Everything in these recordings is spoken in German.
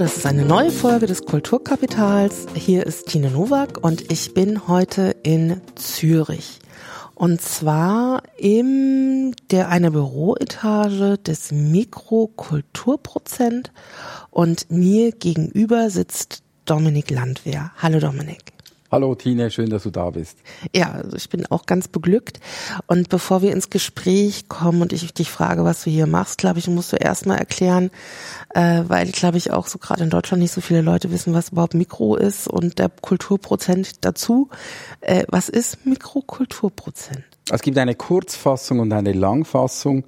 das ist eine neue Folge des Kulturkapitals. Hier ist Tine Nowak und ich bin heute in Zürich. Und zwar in der eine Büroetage des Mikrokulturprozent und mir gegenüber sitzt Dominik Landwehr. Hallo Dominik. Hallo Tine, schön, dass du da bist. Ja, also ich bin auch ganz beglückt. Und bevor wir ins Gespräch kommen und ich dich frage, was du hier machst, glaube ich, musst du erstmal erklären, äh, weil, glaube ich, auch so gerade in Deutschland nicht so viele Leute wissen, was überhaupt Mikro ist und der Kulturprozent dazu. Äh, was ist Mikrokulturprozent? Es gibt eine Kurzfassung und eine Langfassung.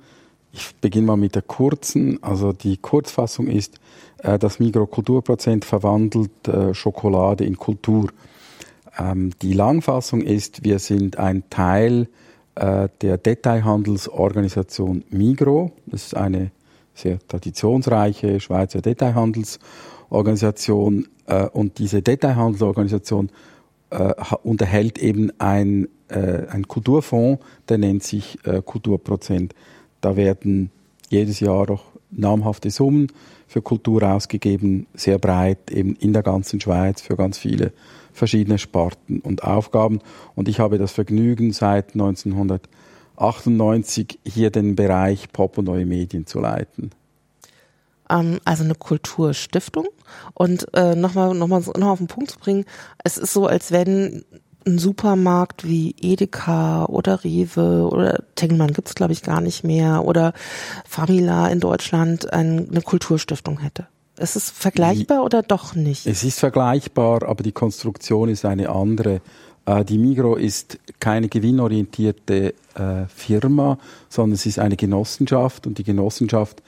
Ich beginne mal mit der kurzen. Also die Kurzfassung ist, äh, das Mikrokulturprozent verwandelt äh, Schokolade in Kultur. Ähm, die Langfassung ist, wir sind ein Teil äh, der Detailhandelsorganisation Migro. Das ist eine sehr traditionsreiche Schweizer Detailhandelsorganisation. Äh, und diese Detailhandelsorganisation äh, unterhält eben ein, äh, ein Kulturfonds, der nennt sich äh, Kulturprozent. Da werden jedes Jahr auch namhafte Summen für Kultur ausgegeben, sehr breit, eben in der ganzen Schweiz für ganz viele verschiedene Sparten und Aufgaben. Und ich habe das Vergnügen, seit 1998 hier den Bereich Pop und neue Medien zu leiten. Ähm, also eine Kulturstiftung. Und äh, nochmal noch mal, noch auf den Punkt zu bringen, es ist so, als wenn ein Supermarkt wie Edeka oder Rewe oder Tengelmann gibt's glaube ich gar nicht mehr oder Famila in Deutschland eine Kulturstiftung hätte. Ist es vergleichbar oder doch nicht? Es ist vergleichbar, aber die Konstruktion ist eine andere. Äh, die Migro ist keine gewinnorientierte äh, Firma, sondern es ist eine Genossenschaft und die Genossenschaft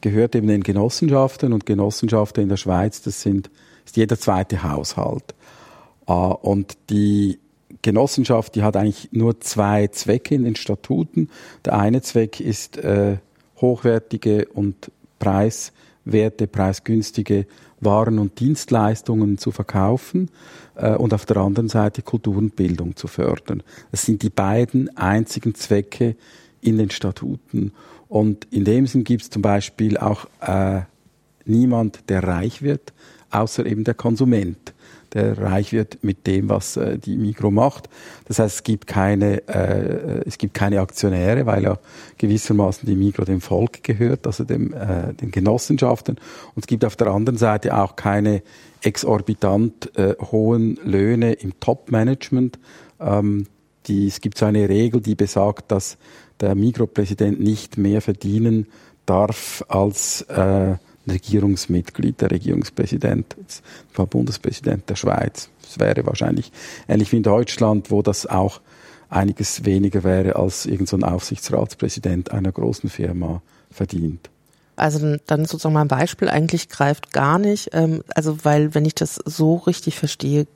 gehört eben den Genossenschaften und Genossenschaften in der Schweiz, das sind, ist jeder zweite Haushalt. Äh, und die Genossenschaft, die hat eigentlich nur zwei Zwecke in den Statuten. Der eine Zweck ist hochwertige und preis Werte, preisgünstige Waren und Dienstleistungen zu verkaufen äh, und auf der anderen Seite Kultur und Bildung zu fördern. Das sind die beiden einzigen Zwecke in den Statuten. Und in dem Sinn gibt es zum Beispiel auch äh, niemand, der reich wird, außer eben der Konsument der reich wird mit dem, was äh, die Mikro macht. Das heißt, es gibt keine, äh, es gibt keine Aktionäre, weil ja gewissermaßen die Mikro dem Volk gehört, also dem, äh, den Genossenschaften. Und es gibt auf der anderen Seite auch keine exorbitant äh, hohen Löhne im Top-Management. Ähm, die, es gibt so eine Regel, die besagt, dass der Mikropräsident nicht mehr verdienen darf als äh, Regierungsmitglied, der Regierungspräsident, war Bundespräsident der Schweiz. Das wäre wahrscheinlich ähnlich wie in Deutschland, wo das auch einiges weniger wäre, als irgendein so Aufsichtsratspräsident einer großen Firma verdient. Also dann sozusagen mein Beispiel eigentlich greift gar nicht. Ähm, also weil, wenn ich das so richtig verstehe,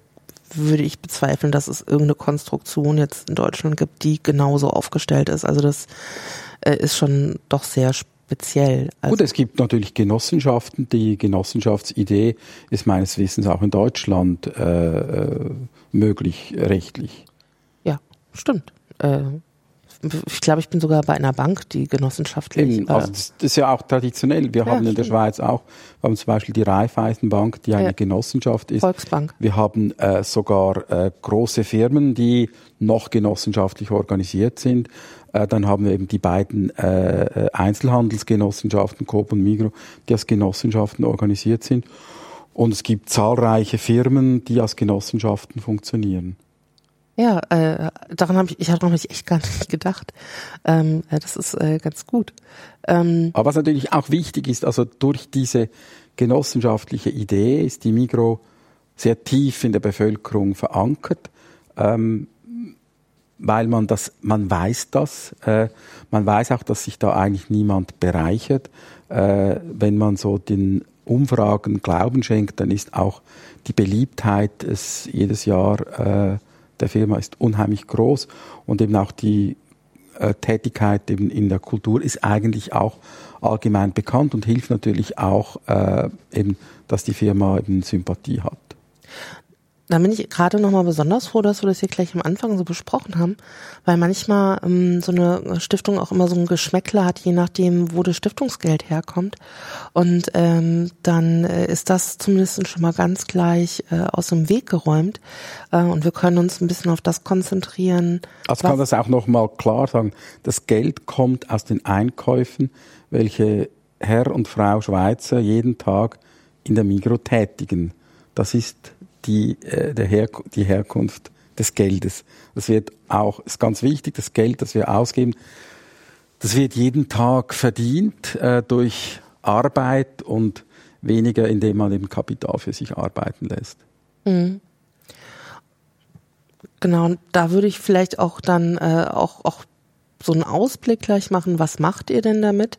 würde ich bezweifeln, dass es irgendeine Konstruktion jetzt in Deutschland gibt, die genauso aufgestellt ist. Also das äh, ist schon doch sehr spannend speziell. Also Gut, es gibt natürlich Genossenschaften. Die Genossenschaftsidee ist meines Wissens auch in Deutschland äh, äh möglich, rechtlich. Ja, stimmt. Äh, ich glaube, ich bin sogar bei einer Bank, die genossenschaftlich. Eben, also das, ist ja auch traditionell. Wir ja, haben in der Schweiz auch, wir haben zum Beispiel die Raiffeisenbank, die eine ja. Genossenschaft ist. Volksbank. Wir haben äh, sogar äh, große Firmen, die noch genossenschaftlich organisiert sind. Äh, dann haben wir eben die beiden äh, äh, Einzelhandelsgenossenschaften, Coop und Migro, die als Genossenschaften organisiert sind. Und es gibt zahlreiche Firmen, die als Genossenschaften funktionieren. Ja, äh, daran habe ich, ich habe ich echt gar nicht gedacht. Ähm, das ist äh, ganz gut. Ähm, Aber was natürlich auch wichtig ist, also durch diese genossenschaftliche Idee ist die Migro sehr tief in der Bevölkerung verankert. Ähm, weil man das, man weiß das, äh, man weiß auch, dass sich da eigentlich niemand bereichert. Äh, wenn man so den Umfragen Glauben schenkt, dann ist auch die Beliebtheit es jedes Jahr äh, der Firma ist unheimlich groß und eben auch die äh, Tätigkeit eben in der Kultur ist eigentlich auch allgemein bekannt und hilft natürlich auch äh, eben, dass die Firma eben Sympathie hat. Da bin ich gerade nochmal besonders froh, dass wir das hier gleich am Anfang so besprochen haben, weil manchmal ähm, so eine Stiftung auch immer so ein Geschmäckler hat, je nachdem, wo das Stiftungsgeld herkommt. Und ähm, dann äh, ist das zumindest schon mal ganz gleich äh, aus dem Weg geräumt. Äh, und wir können uns ein bisschen auf das konzentrieren. Also kann das auch nochmal klar sagen, das Geld kommt aus den Einkäufen, welche Herr und Frau Schweizer jeden Tag in der Migro tätigen. Das ist die, äh, der Her die Herkunft des Geldes. Das wird auch, ist ganz wichtig, das Geld, das wir ausgeben, das wird jeden Tag verdient äh, durch Arbeit und weniger, indem man eben Kapital für sich arbeiten lässt. Mhm. Genau, da würde ich vielleicht auch dann äh, auch, auch so einen Ausblick gleich machen, was macht ihr denn damit?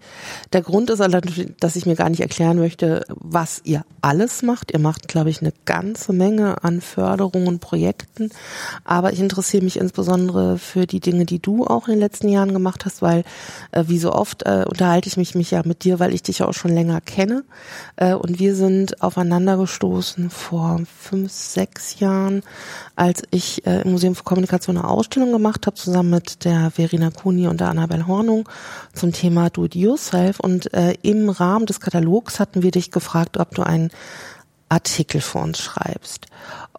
Der Grund ist allerdings, dass ich mir gar nicht erklären möchte, was ihr alles macht. Ihr macht, glaube ich, eine ganze Menge an Förderungen und Projekten. Aber ich interessiere mich insbesondere für die Dinge, die du auch in den letzten Jahren gemacht hast, weil äh, wie so oft äh, unterhalte ich mich, mich ja mit dir, weil ich dich ja auch schon länger kenne. Äh, und wir sind aufeinander gestoßen vor fünf, sechs Jahren, als ich äh, im Museum für Kommunikation eine Ausstellung gemacht habe, zusammen mit der Verena Kuhn Kuni und der Annabel Hornung zum Thema Do It Yourself. Und äh, im Rahmen des Katalogs hatten wir dich gefragt, ob du einen Artikel für uns schreibst.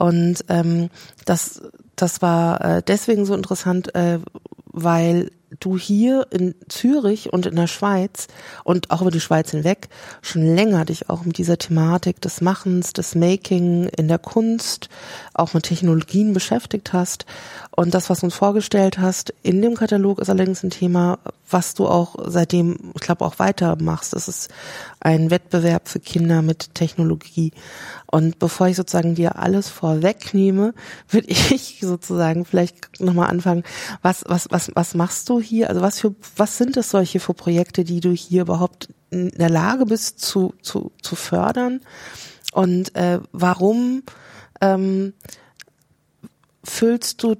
Und ähm, das, das war äh, deswegen so interessant, äh, weil du hier in Zürich und in der Schweiz und auch über die Schweiz hinweg schon länger dich auch mit dieser Thematik des Machens, des Making in der Kunst, auch mit Technologien beschäftigt hast. Und das, was du uns vorgestellt hast in dem Katalog, ist allerdings ein Thema, was du auch seitdem, ich glaube, auch weitermachst. Das ist ein Wettbewerb für Kinder mit Technologie. Und bevor ich sozusagen dir alles vorwegnehme, würde ich sozusagen vielleicht nochmal anfangen. Was, was, was, was machst du hier? Also was für, was sind es solche für Projekte, die du hier überhaupt in der Lage bist zu, zu, zu fördern? Und äh, warum ähm, füllst du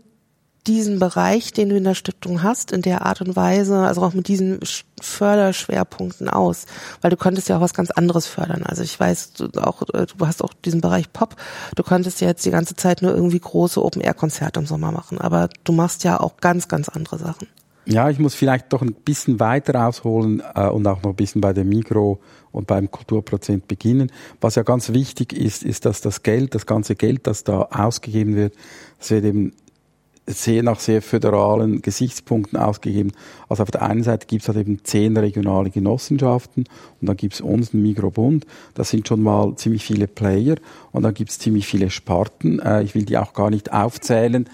diesen Bereich, den du in der Stiftung hast, in der Art und Weise, also auch mit diesen Förderschwerpunkten aus? Weil du könntest ja auch was ganz anderes fördern. Also ich weiß, du, auch, äh, du hast auch diesen Bereich Pop. Du könntest ja jetzt die ganze Zeit nur irgendwie große Open-Air-Konzerte im Sommer machen. Aber du machst ja auch ganz, ganz andere Sachen. Ja, ich muss vielleicht doch ein bisschen weiter ausholen äh, und auch noch ein bisschen bei der Migro und beim Kulturprozent beginnen. Was ja ganz wichtig ist, ist, dass das Geld, das ganze Geld, das da ausgegeben wird, das wird eben sehr nach sehr föderalen Gesichtspunkten ausgegeben. Also auf der einen Seite gibt es halt eben zehn regionale Genossenschaften und dann gibt es uns, den Migrobund. Das sind schon mal ziemlich viele Player und dann gibt es ziemlich viele Sparten. Äh, ich will die auch gar nicht aufzählen.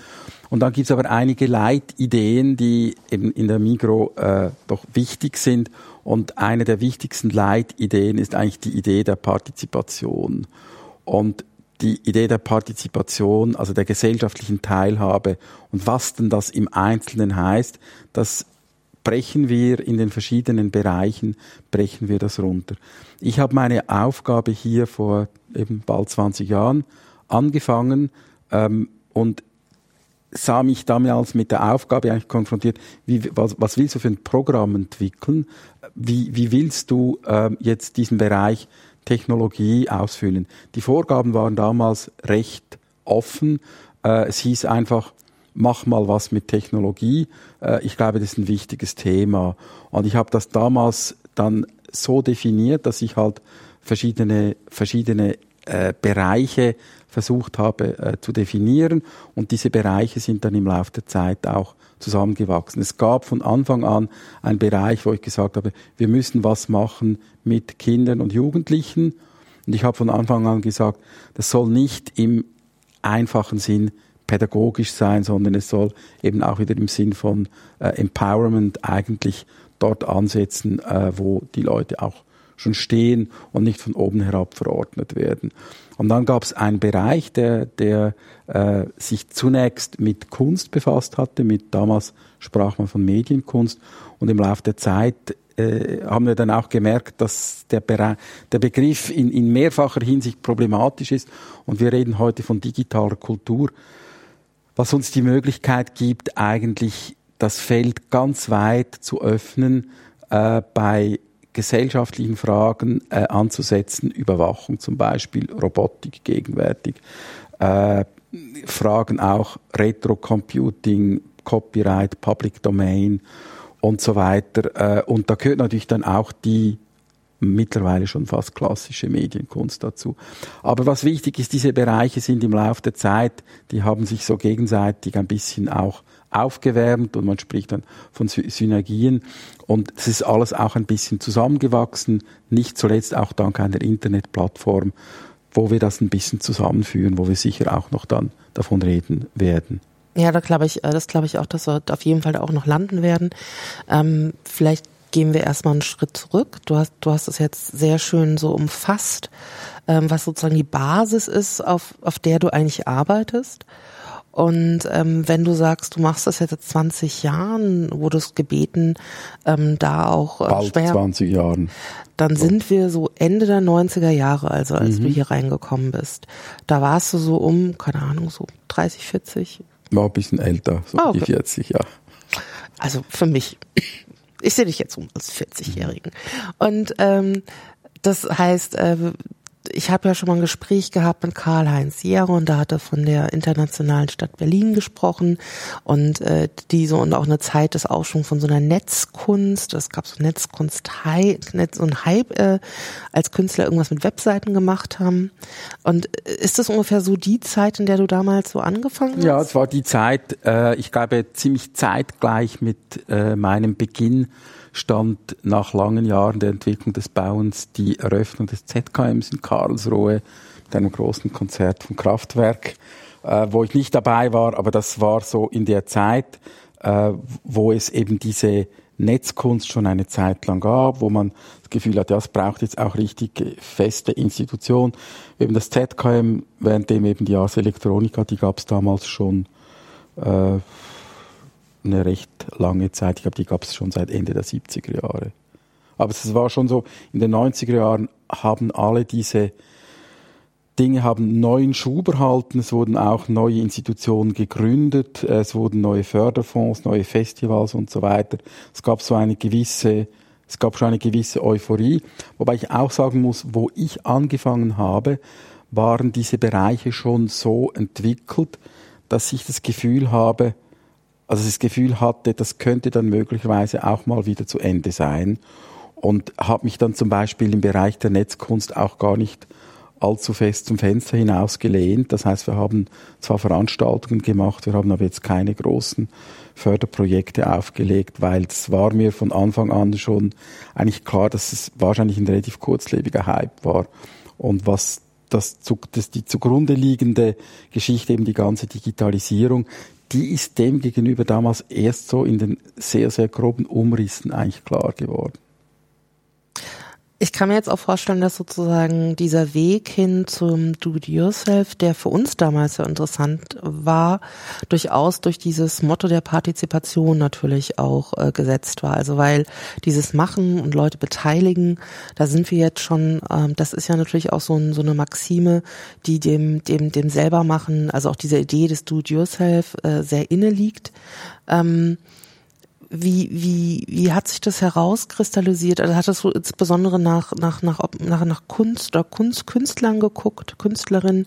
Und dann gibt es aber einige Leitideen, die eben in der Migro äh, doch wichtig sind. Und eine der wichtigsten Leitideen ist eigentlich die Idee der Partizipation. Und die Idee der Partizipation, also der gesellschaftlichen Teilhabe und was denn das im Einzelnen heißt, das brechen wir in den verschiedenen Bereichen, brechen wir das runter. Ich habe meine Aufgabe hier vor eben bald 20 Jahren angefangen ähm, und sah mich damals mit der Aufgabe eigentlich konfrontiert, wie, was, was willst du für ein Programm entwickeln? Wie, wie willst du äh, jetzt diesen Bereich Technologie ausfüllen. Die Vorgaben waren damals recht offen. Äh, es hieß einfach, mach mal was mit Technologie. Äh, ich glaube, das ist ein wichtiges Thema. Und ich habe das damals dann so definiert, dass ich halt verschiedene, verschiedene äh, Bereiche versucht habe äh, zu definieren und diese Bereiche sind dann im Laufe der Zeit auch zusammengewachsen. Es gab von Anfang an einen Bereich, wo ich gesagt habe, wir müssen was machen mit Kindern und Jugendlichen und ich habe von Anfang an gesagt, das soll nicht im einfachen Sinn pädagogisch sein, sondern es soll eben auch wieder im Sinn von äh, Empowerment eigentlich dort ansetzen, äh, wo die Leute auch schon stehen und nicht von oben herab verordnet werden. Und dann gab es einen Bereich, der, der äh, sich zunächst mit Kunst befasst hatte, mit damals sprach man von Medienkunst. Und im Laufe der Zeit äh, haben wir dann auch gemerkt, dass der, Bereich, der Begriff in, in mehrfacher Hinsicht problematisch ist. Und wir reden heute von digitaler Kultur, was uns die Möglichkeit gibt, eigentlich das Feld ganz weit zu öffnen äh, bei gesellschaftlichen Fragen äh, anzusetzen, Überwachung zum Beispiel, Robotik gegenwärtig, äh, Fragen auch Retro-Computing, Copyright, Public Domain und so weiter. Äh, und da gehört natürlich dann auch die mittlerweile schon fast klassische Medienkunst dazu. Aber was wichtig ist, diese Bereiche sind im Laufe der Zeit, die haben sich so gegenseitig ein bisschen auch aufgewärmt und man spricht dann von Synergien und es ist alles auch ein bisschen zusammengewachsen, nicht zuletzt auch dank einer Internetplattform, wo wir das ein bisschen zusammenführen, wo wir sicher auch noch dann davon reden werden. Ja, da glaube ich, äh, das glaube ich auch, dass wir auf jeden Fall da auch noch landen werden. Ähm, vielleicht gehen wir erstmal einen Schritt zurück. Du hast, du hast es jetzt sehr schön so umfasst, ähm, was sozusagen die Basis ist, auf, auf der du eigentlich arbeitest. Und ähm, wenn du sagst, du machst das jetzt seit 20 Jahren, wurdest gebeten, ähm, da auch äh, Bald schwer, 20 Jahren. Dann so. sind wir so Ende der 90er Jahre, also als mhm. du hier reingekommen bist. Da warst du so um, keine Ahnung, so 30, 40? War ein bisschen älter, so oh, okay. die 40, ja. Also für mich. Ich sehe dich jetzt so als 40-Jährigen. Und ähm, das heißt, äh, ich habe ja schon mal ein Gespräch gehabt mit Karl-Heinz Jere und da hat er von der internationalen Stadt Berlin gesprochen und äh, die so und auch eine Zeit des Aufschwungs von so einer Netzkunst. Es gab so Netzkunst, Netz und Hype, äh, als Künstler irgendwas mit Webseiten gemacht haben. Und äh, ist das ungefähr so die Zeit, in der du damals so angefangen hast? Ja, es war die Zeit, äh, ich glaube ziemlich zeitgleich mit äh, meinem Beginn stand nach langen Jahren der Entwicklung des Bauens die Eröffnung des ZKMs in Karlsruhe mit einem großen Konzert vom Kraftwerk, äh, wo ich nicht dabei war, aber das war so in der Zeit, äh, wo es eben diese Netzkunst schon eine Zeit lang gab, wo man das Gefühl hat, ja, es braucht jetzt auch richtig feste Institutionen. Eben das ZKM, währenddem eben die Ars Electronica, die gab es damals schon äh, eine recht lange Zeit. Ich glaube, die gab es schon seit Ende der 70er Jahre. Aber es war schon so, in den 90er Jahren haben alle diese Dinge haben neuen Schub erhalten. Es wurden auch neue Institutionen gegründet. Es wurden neue Förderfonds, neue Festivals und so weiter. Es gab so eine gewisse, es gab schon eine gewisse Euphorie. Wobei ich auch sagen muss, wo ich angefangen habe, waren diese Bereiche schon so entwickelt, dass ich das Gefühl habe, also das Gefühl hatte, das könnte dann möglicherweise auch mal wieder zu Ende sein und habe mich dann zum Beispiel im Bereich der Netzkunst auch gar nicht allzu fest zum Fenster hinaus gelehnt. Das heißt, wir haben zwar Veranstaltungen gemacht, wir haben aber jetzt keine großen Förderprojekte aufgelegt, weil es war mir von Anfang an schon eigentlich klar, dass es wahrscheinlich ein relativ kurzlebiger Hype war. Und was das, das die zugrunde liegende Geschichte, eben die ganze Digitalisierung, die ist dem gegenüber damals erst so in den sehr, sehr groben Umrissen eigentlich klar geworden. Ich kann mir jetzt auch vorstellen, dass sozusagen dieser Weg hin zum Do-it-yourself, der für uns damals ja interessant war, durchaus durch dieses Motto der Partizipation natürlich auch äh, gesetzt war. Also weil dieses Machen und Leute beteiligen, da sind wir jetzt schon, ähm, das ist ja natürlich auch so, ein, so eine Maxime, die dem, dem, dem selber machen, also auch diese Idee des Do-it-yourself äh, sehr inne liegt. Ähm, wie, wie, wie hat sich das herauskristallisiert? Also hat das so insbesondere nach, nach, nach, nach, nach Kunst oder Kunst, Künstlern geguckt, Künstlerinnen,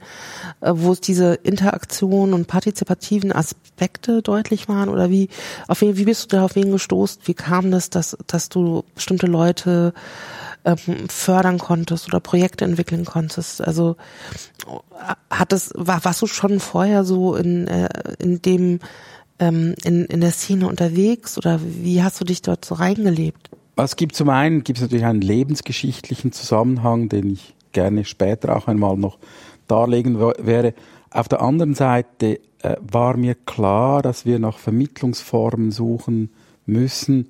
äh, wo es diese Interaktion und partizipativen Aspekte deutlich waren? Oder wie, auf wen, wie bist du da auf wen gestoßen? Wie kam das, dass, dass du bestimmte Leute ähm, fördern konntest oder Projekte entwickeln konntest? Also hat das, war, warst du schon vorher so in, äh, in dem ähm, in, in der Szene unterwegs oder wie hast du dich dort so reingelebt? Es gibt zum einen gibt es natürlich einen lebensgeschichtlichen Zusammenhang, den ich gerne später auch einmal noch darlegen wäre. Auf der anderen Seite äh, war mir klar, dass wir nach Vermittlungsformen suchen müssen,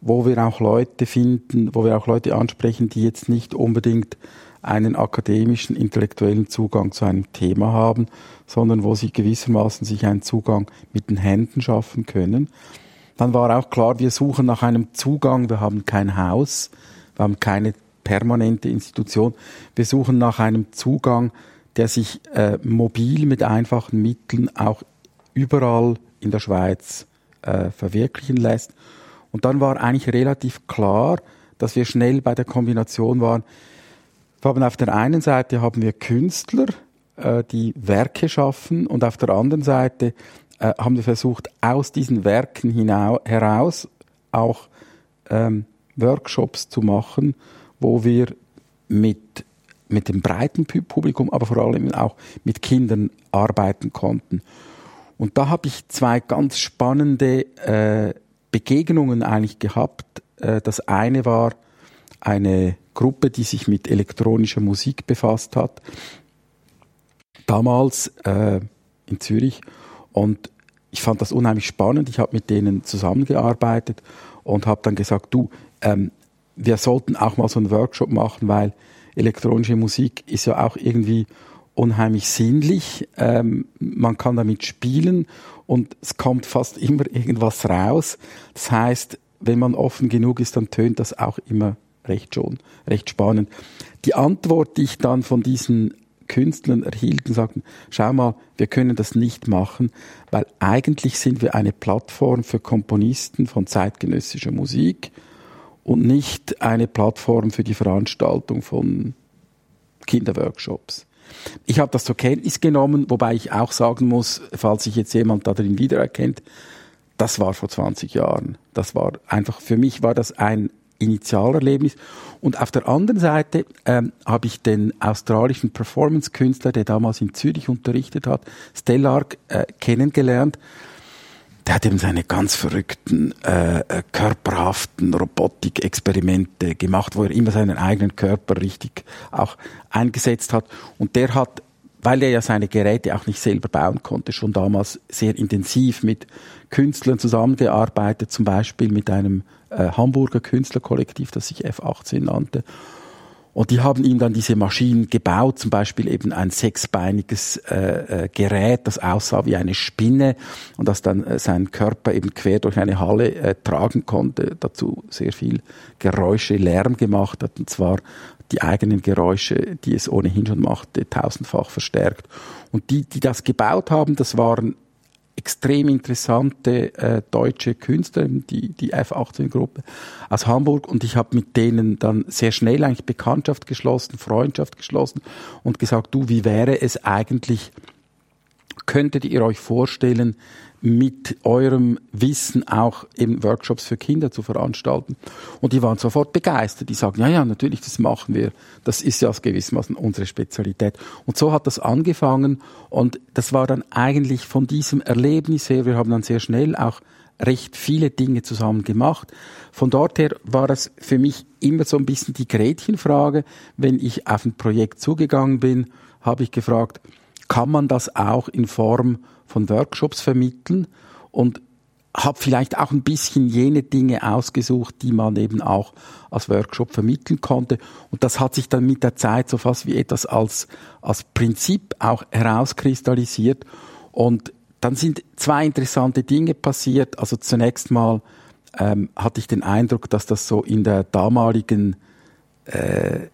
wo wir auch Leute finden, wo wir auch Leute ansprechen, die jetzt nicht unbedingt einen akademischen, intellektuellen Zugang zu einem Thema haben, sondern wo sie gewissermaßen sich einen Zugang mit den Händen schaffen können. Dann war auch klar, wir suchen nach einem Zugang, wir haben kein Haus, wir haben keine permanente Institution, wir suchen nach einem Zugang, der sich äh, mobil mit einfachen Mitteln auch überall in der Schweiz äh, verwirklichen lässt. Und dann war eigentlich relativ klar, dass wir schnell bei der Kombination waren, wir haben auf der einen Seite haben wir Künstler, äh, die Werke schaffen und auf der anderen Seite äh, haben wir versucht, aus diesen Werken heraus auch ähm, Workshops zu machen, wo wir mit, mit dem breiten Publikum, aber vor allem auch mit Kindern arbeiten konnten. Und da habe ich zwei ganz spannende äh, Begegnungen eigentlich gehabt. Äh, das eine war eine Gruppe, die sich mit elektronischer Musik befasst hat, damals äh, in Zürich. Und ich fand das unheimlich spannend. Ich habe mit denen zusammengearbeitet und habe dann gesagt, du, ähm, wir sollten auch mal so einen Workshop machen, weil elektronische Musik ist ja auch irgendwie unheimlich sinnlich. Ähm, man kann damit spielen und es kommt fast immer irgendwas raus. Das heißt, wenn man offen genug ist, dann tönt das auch immer recht schon, recht spannend. Die Antwort, die ich dann von diesen Künstlern erhielten, sagten, schau mal, wir können das nicht machen, weil eigentlich sind wir eine Plattform für Komponisten von zeitgenössischer Musik und nicht eine Plattform für die Veranstaltung von Kinderworkshops. Ich habe das zur Kenntnis genommen, wobei ich auch sagen muss, falls sich jetzt jemand da drin wiedererkennt, das war vor 20 Jahren. Das war einfach, für mich war das ein Initialerlebnis. Und auf der anderen Seite ähm, habe ich den australischen Performance-Künstler, der damals in Zürich unterrichtet hat, Stellark, äh, kennengelernt. Der hat eben seine ganz verrückten, äh, äh, körperhaften Robotik-Experimente gemacht, wo er immer seinen eigenen Körper richtig auch eingesetzt hat. Und der hat weil er ja seine Geräte auch nicht selber bauen konnte, schon damals sehr intensiv mit Künstlern zusammengearbeitet, zum Beispiel mit einem äh, Hamburger Künstlerkollektiv, das sich F18 nannte. Und die haben ihm dann diese Maschinen gebaut, zum Beispiel eben ein sechsbeiniges äh, äh, Gerät, das aussah wie eine Spinne und das dann äh, seinen Körper eben quer durch eine Halle äh, tragen konnte, dazu sehr viel Geräusche, Lärm gemacht hat, und zwar die eigenen Geräusche, die es ohnehin schon machte, tausendfach verstärkt. Und die, die das gebaut haben, das waren extrem interessante äh, deutsche Künstler, die, die F18-Gruppe aus Hamburg. Und ich habe mit denen dann sehr schnell eigentlich Bekanntschaft geschlossen, Freundschaft geschlossen und gesagt, du, wie wäre es eigentlich, könntet ihr euch vorstellen, mit eurem Wissen auch eben Workshops für Kinder zu veranstalten. Und die waren sofort begeistert. Die sagen, ja, ja, natürlich, das machen wir. Das ist ja gewissermaßen unsere Spezialität. Und so hat das angefangen. Und das war dann eigentlich von diesem Erlebnis her, wir haben dann sehr schnell auch recht viele Dinge zusammen gemacht. Von dort her war es für mich immer so ein bisschen die Gretchenfrage. Wenn ich auf ein Projekt zugegangen bin, habe ich gefragt, kann man das auch in Form von Workshops vermitteln und habe vielleicht auch ein bisschen jene Dinge ausgesucht, die man eben auch als Workshop vermitteln konnte. Und das hat sich dann mit der Zeit so fast wie etwas als, als Prinzip auch herauskristallisiert. Und dann sind zwei interessante Dinge passiert. Also zunächst mal ähm, hatte ich den Eindruck, dass das so in der damaligen, äh,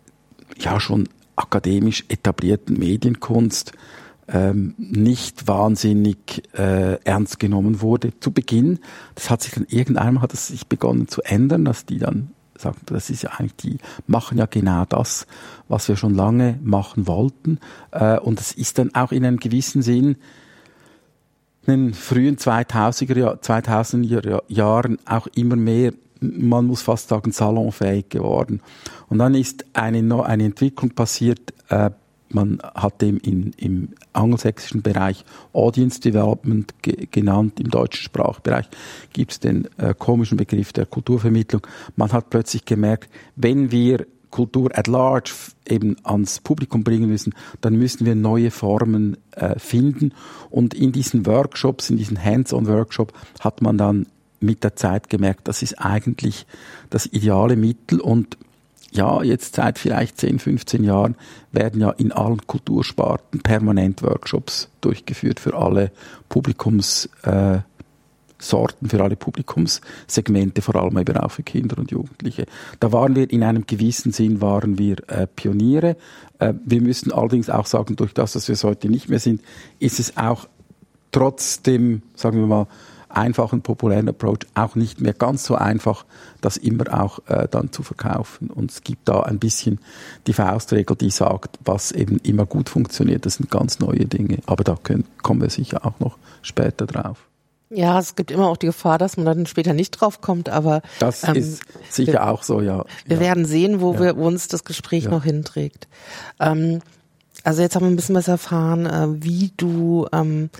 ja schon akademisch etablierten Medienkunst ähm, nicht wahnsinnig äh, ernst genommen wurde zu Beginn. Das hat sich dann irgendwann hat es sich begonnen zu ändern, dass die dann sagten, das ist ja eigentlich, die machen ja genau das, was wir schon lange machen wollten. Äh, und es ist dann auch in einem gewissen Sinn in den frühen 2000er, 2000er Jahren auch immer mehr man muss fast sagen, salonfähig geworden. Und dann ist eine, eine Entwicklung passiert äh, man hat dem in, im angelsächsischen Bereich Audience Development ge genannt, im deutschen Sprachbereich gibt es den äh, komischen Begriff der Kulturvermittlung. Man hat plötzlich gemerkt, wenn wir Kultur at large eben ans Publikum bringen müssen, dann müssen wir neue Formen äh, finden. Und in diesen Workshops, in diesen Hands-on-Workshop hat man dann mit der Zeit gemerkt, das ist eigentlich das ideale Mittel und ja, jetzt seit vielleicht 10, 15 Jahren werden ja in allen Kultursparten permanent Workshops durchgeführt für alle Publikumssorten, äh, für alle Publikumssegmente, vor allem eben auch für Kinder und Jugendliche. Da waren wir in einem gewissen Sinn waren wir äh, Pioniere. Äh, wir müssen allerdings auch sagen, durch das, dass wir es heute nicht mehr sind, ist es auch trotzdem, sagen wir mal, einfachen, populären Approach auch nicht mehr ganz so einfach, das immer auch äh, dann zu verkaufen. Und es gibt da ein bisschen die Faustregel, die sagt, was eben immer gut funktioniert, das sind ganz neue Dinge. Aber da können, kommen wir sicher auch noch später drauf. Ja, es gibt immer auch die Gefahr, dass man dann später nicht drauf kommt, aber das ähm, ist sicher wir, auch so, ja. Wir ja. werden sehen, wo ja. wir wo uns das Gespräch ja. noch hinträgt. Ähm, also jetzt haben wir ein bisschen was erfahren, äh, wie du ähm,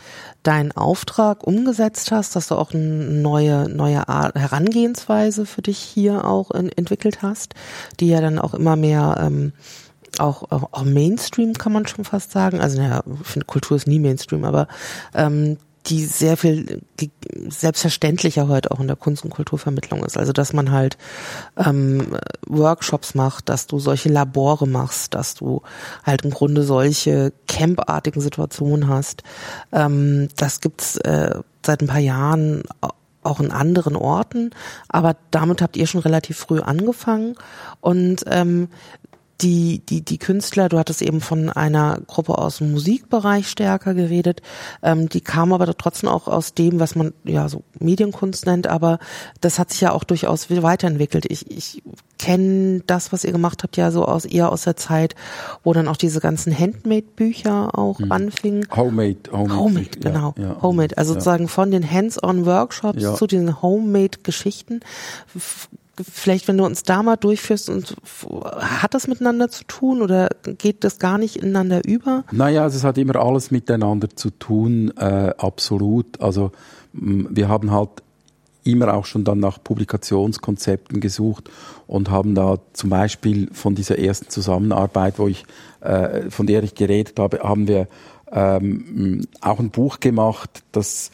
deinen Auftrag umgesetzt hast, dass du auch eine neue, neue Art, Herangehensweise für dich hier auch in, entwickelt hast, die ja dann auch immer mehr ähm, auch, auch, auch Mainstream kann man schon fast sagen. Also naja, ich finde Kultur ist nie Mainstream, aber ähm, die sehr viel selbstverständlicher heute auch in der Kunst- und Kulturvermittlung ist. Also dass man halt ähm, Workshops macht, dass du solche Labore machst, dass du halt im Grunde solche campartigen Situationen hast. Ähm, das gibt's äh, seit ein paar Jahren auch in anderen Orten, aber damit habt ihr schon relativ früh angefangen und ähm, die, die, die Künstler, du hattest eben von einer Gruppe aus dem Musikbereich stärker geredet, ähm, die kam aber trotzdem auch aus dem, was man ja so Medienkunst nennt, aber das hat sich ja auch durchaus weiterentwickelt. Ich, ich kenne das, was ihr gemacht habt, ja so aus eher aus der Zeit, wo dann auch diese ganzen Handmade-Bücher auch hm. anfingen. Homemade, Homemade, Homemade genau. Ja, ja, Homemade, also ja. sozusagen von den Hands-on-Workshops zu diesen Homemade-Geschichten vielleicht, wenn du uns da mal durchführst und hat das miteinander zu tun oder geht das gar nicht ineinander über? Naja, es hat immer alles miteinander zu tun, äh, absolut. Also wir haben halt immer auch schon dann nach Publikationskonzepten gesucht und haben da zum Beispiel von dieser ersten Zusammenarbeit, wo ich, äh, von der ich geredet habe, haben wir ähm, auch ein Buch gemacht, das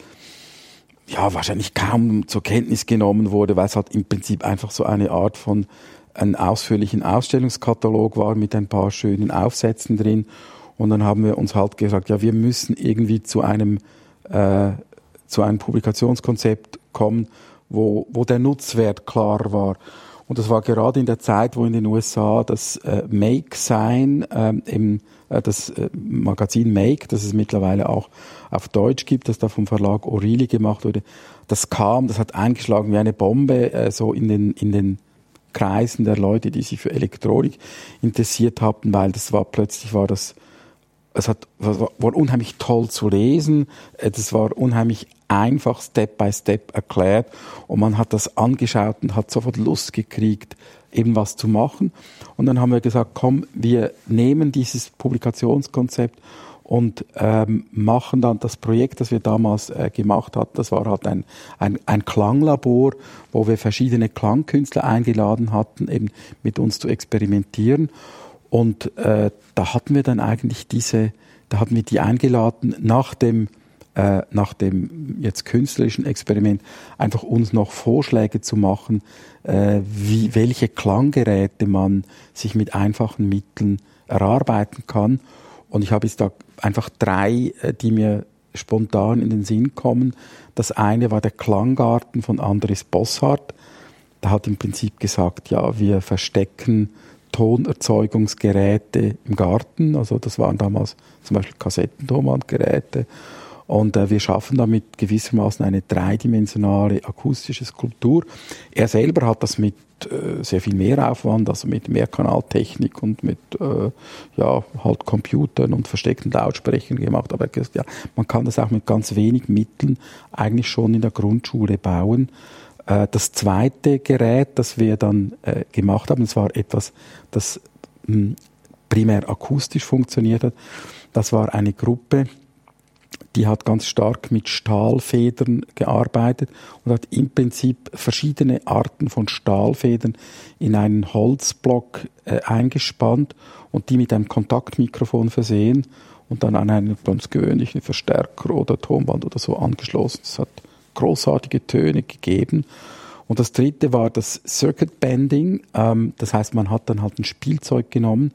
ja, wahrscheinlich kaum zur Kenntnis genommen wurde, weil es halt im Prinzip einfach so eine Art von einen ausführlichen Ausstellungskatalog war mit ein paar schönen Aufsätzen drin. Und dann haben wir uns halt gesagt, ja, wir müssen irgendwie zu einem, äh, zu einem Publikationskonzept kommen, wo, wo der Nutzwert klar war. Und das war gerade in der Zeit, wo in den USA das äh, Make-Sign, äh, im, äh, das äh, Magazin Make, das es mittlerweile auch auf Deutsch gibt, das da vom Verlag O'Reilly gemacht wurde, das kam, das hat eingeschlagen wie eine Bombe, äh, so in den, in den Kreisen der Leute, die sich für Elektronik interessiert hatten, weil das war plötzlich war das es hat, war, unheimlich toll zu lesen, äh, das war unheimlich einfach Step by Step erklärt und man hat das angeschaut und hat sofort Lust gekriegt, eben was zu machen. Und dann haben wir gesagt, komm, wir nehmen dieses Publikationskonzept und ähm, machen dann das Projekt, das wir damals äh, gemacht hatten. Das war halt ein, ein, ein Klanglabor, wo wir verschiedene Klangkünstler eingeladen hatten, eben mit uns zu experimentieren. Und äh, da hatten wir dann eigentlich diese, da hatten wir die eingeladen, nach dem, äh, nach dem jetzt künstlerischen Experiment einfach uns noch Vorschläge zu machen, äh, wie, welche Klanggeräte man sich mit einfachen Mitteln erarbeiten kann. Und ich habe jetzt da einfach drei, äh, die mir spontan in den Sinn kommen. Das eine war der Klanggarten von Andres Bossart. Der hat im Prinzip gesagt, ja, wir verstecken Tonerzeugungsgeräte im Garten. Also das waren damals zum Beispiel Kassettentonbandgeräte. Und äh, wir schaffen damit gewissermaßen eine dreidimensionale akustische Skulptur. Er selber hat das mit äh, sehr viel mehr Aufwand, also mit Mehrkanaltechnik und mit äh, ja halt Computern und versteckten Lautsprechern gemacht. Aber ja, man kann das auch mit ganz wenig Mitteln eigentlich schon in der Grundschule bauen. Äh, das zweite Gerät, das wir dann äh, gemacht haben, das war etwas, das hm, primär akustisch funktioniert hat. Das war eine Gruppe, die hat ganz stark mit Stahlfedern gearbeitet und hat im Prinzip verschiedene Arten von Stahlfedern in einen Holzblock äh, eingespannt und die mit einem Kontaktmikrofon versehen und dann an einen ganz gewöhnlichen Verstärker oder Tonband oder so angeschlossen. Das hat großartige Töne gegeben. Und das dritte war das Circuit Bending. Ähm, das heißt, man hat dann halt ein Spielzeug genommen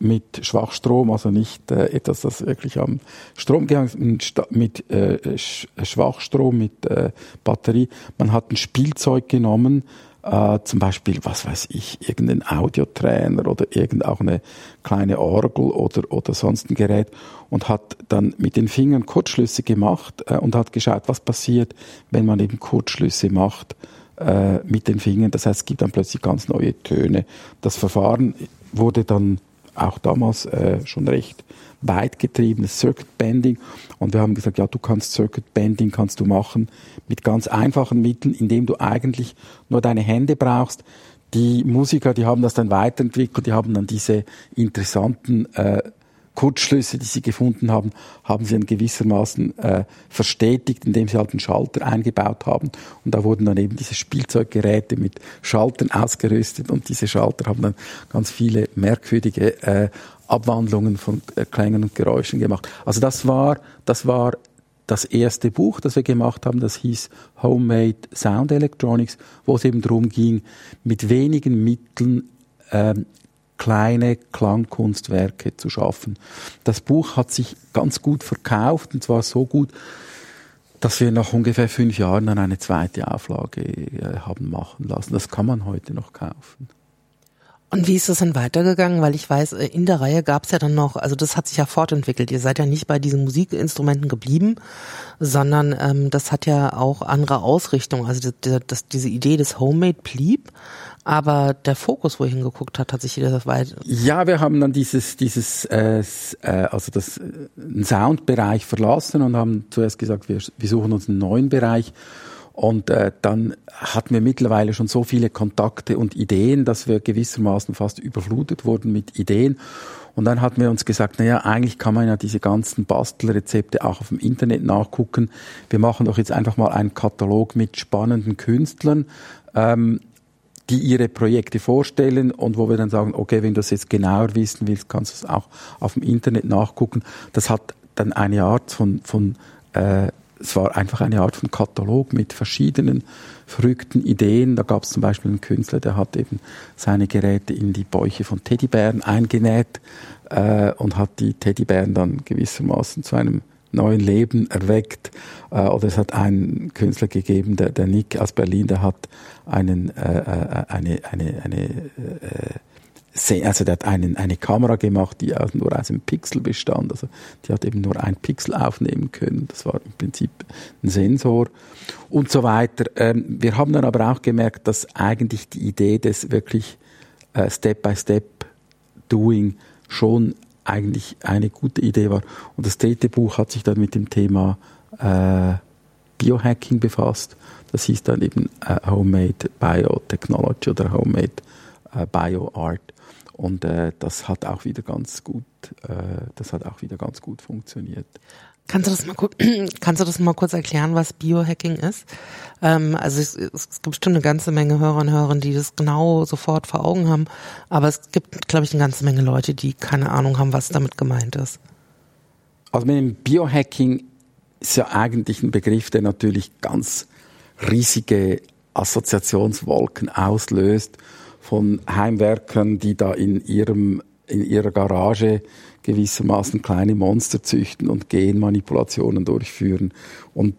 mit Schwachstrom, also nicht äh, etwas, das wirklich am Strom gegangen ist, mit äh, Schwachstrom, mit äh, Batterie. Man hat ein Spielzeug genommen, äh, zum Beispiel, was weiß ich, irgendein Audiotrainer oder irgendeine kleine Orgel oder, oder sonst ein Gerät und hat dann mit den Fingern Kurzschlüsse gemacht äh, und hat geschaut, was passiert, wenn man eben Kurzschlüsse macht äh, mit den Fingern. Das heißt, es gibt dann plötzlich ganz neue Töne. Das Verfahren wurde dann auch damals äh, schon recht weit getriebenes Circuit Bending. Und wir haben gesagt, ja, du kannst Circuit Bending kannst du machen mit ganz einfachen Mitteln, indem du eigentlich nur deine Hände brauchst. Die Musiker, die haben das dann weiterentwickelt, die haben dann diese interessanten äh, Kurzschlüsse, die sie gefunden haben, haben sie dann gewissermaßen äh, verstetigt, indem sie halt einen Schalter eingebaut haben. Und da wurden dann eben diese Spielzeuggeräte mit Schaltern ausgerüstet und diese Schalter haben dann ganz viele merkwürdige äh, Abwandlungen von äh, Klängen und Geräuschen gemacht. Also das war, das war das erste Buch, das wir gemacht haben, das hieß Homemade Sound Electronics, wo es eben darum ging, mit wenigen Mitteln ähm, kleine Klangkunstwerke zu schaffen. Das Buch hat sich ganz gut verkauft und zwar so gut, dass wir nach ungefähr fünf Jahren dann eine zweite Auflage äh, haben machen lassen. Das kann man heute noch kaufen. Und wie ist das dann weitergegangen? Weil ich weiß, äh, in der Reihe gab es ja dann noch, also das hat sich ja fortentwickelt. Ihr seid ja nicht bei diesen Musikinstrumenten geblieben, sondern ähm, das hat ja auch andere Ausrichtungen. Also das, das, diese Idee des Homemade blieb, aber der Fokus, wo ich hingeguckt hat, hat sich wieder weit. Ja, wir haben dann dieses, dieses, äh, äh also das äh, Soundbereich verlassen und haben zuerst gesagt, wir, wir suchen uns einen neuen Bereich. Und äh, dann hatten wir mittlerweile schon so viele Kontakte und Ideen, dass wir gewissermaßen fast überflutet wurden mit Ideen. Und dann hatten wir uns gesagt, naja, eigentlich kann man ja diese ganzen Bastelrezepte auch auf dem Internet nachgucken. Wir machen doch jetzt einfach mal einen Katalog mit spannenden Künstlern, ähm, die ihre Projekte vorstellen und wo wir dann sagen, okay, wenn du das jetzt genauer wissen willst, kannst du es auch auf dem Internet nachgucken. Das hat dann eine Art von, von äh, es war einfach eine Art von Katalog mit verschiedenen verrückten Ideen. Da gab es zum Beispiel einen Künstler, der hat eben seine Geräte in die Bäuche von Teddybären eingenäht äh, und hat die Teddybären dann gewissermaßen zu einem neuen Leben erweckt. Äh, oder es hat einen Künstler gegeben, der, der Nick aus Berlin, der hat einen, äh, äh eine, eine, eine äh, also der hat einen, eine Kamera gemacht, die nur aus einem Pixel bestand. Also die hat eben nur ein Pixel aufnehmen können. Das war im Prinzip ein Sensor und so weiter. Ähm, wir haben dann aber auch gemerkt, dass eigentlich die Idee des wirklich äh, Step-by-Step-Doing schon eigentlich eine gute Idee war. Und das dritte Buch hat sich dann mit dem Thema äh, Biohacking befasst. Das hieß dann eben äh, Homemade Biotechnology oder Homemade äh, Bioart. Und äh, das hat auch wieder ganz gut, äh, das hat auch wieder ganz gut funktioniert. Kannst du das mal kannst du das mal kurz erklären, was Biohacking ist? Ähm, also es, es gibt bestimmt eine ganze Menge Hörer und Hörerinnen, die das genau sofort vor Augen haben, aber es gibt, glaube ich, eine ganze Menge Leute, die keine Ahnung haben, was damit gemeint ist. Also mit dem Biohacking ist ja eigentlich ein Begriff, der natürlich ganz riesige Assoziationswolken auslöst von Heimwerkern, die da in ihrem in ihrer Garage gewissermaßen kleine Monster züchten und Genmanipulationen durchführen. Und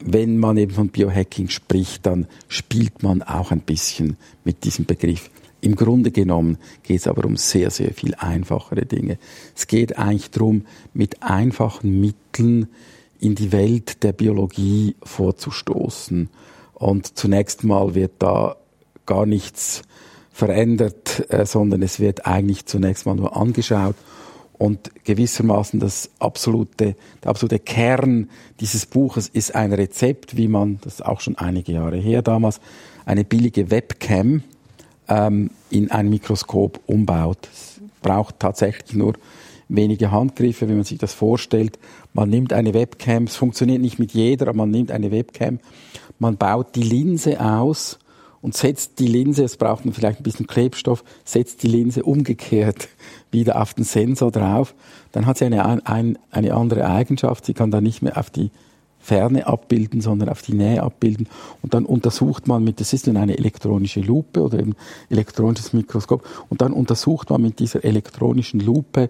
wenn man eben von Biohacking spricht, dann spielt man auch ein bisschen mit diesem Begriff. Im Grunde genommen geht es aber um sehr, sehr viel einfachere Dinge. Es geht eigentlich darum, mit einfachen Mitteln in die Welt der Biologie vorzustoßen. Und zunächst mal wird da gar nichts verändert, äh, sondern es wird eigentlich zunächst mal nur angeschaut und gewissermaßen das absolute, der absolute Kern dieses Buches ist ein Rezept, wie man, das ist auch schon einige Jahre her damals, eine billige Webcam ähm, in ein Mikroskop umbaut. Es braucht tatsächlich nur wenige Handgriffe, wie man sich das vorstellt. Man nimmt eine Webcam, es funktioniert nicht mit jeder, aber man nimmt eine Webcam, man baut die Linse aus und setzt die Linse, es braucht vielleicht ein bisschen Klebstoff, setzt die Linse umgekehrt wieder auf den Sensor drauf, dann hat sie eine, ein, eine andere Eigenschaft. Sie kann dann nicht mehr auf die Ferne abbilden, sondern auf die Nähe abbilden. Und dann untersucht man mit, das ist dann eine elektronische Lupe oder eben elektronisches Mikroskop, und dann untersucht man mit dieser elektronischen Lupe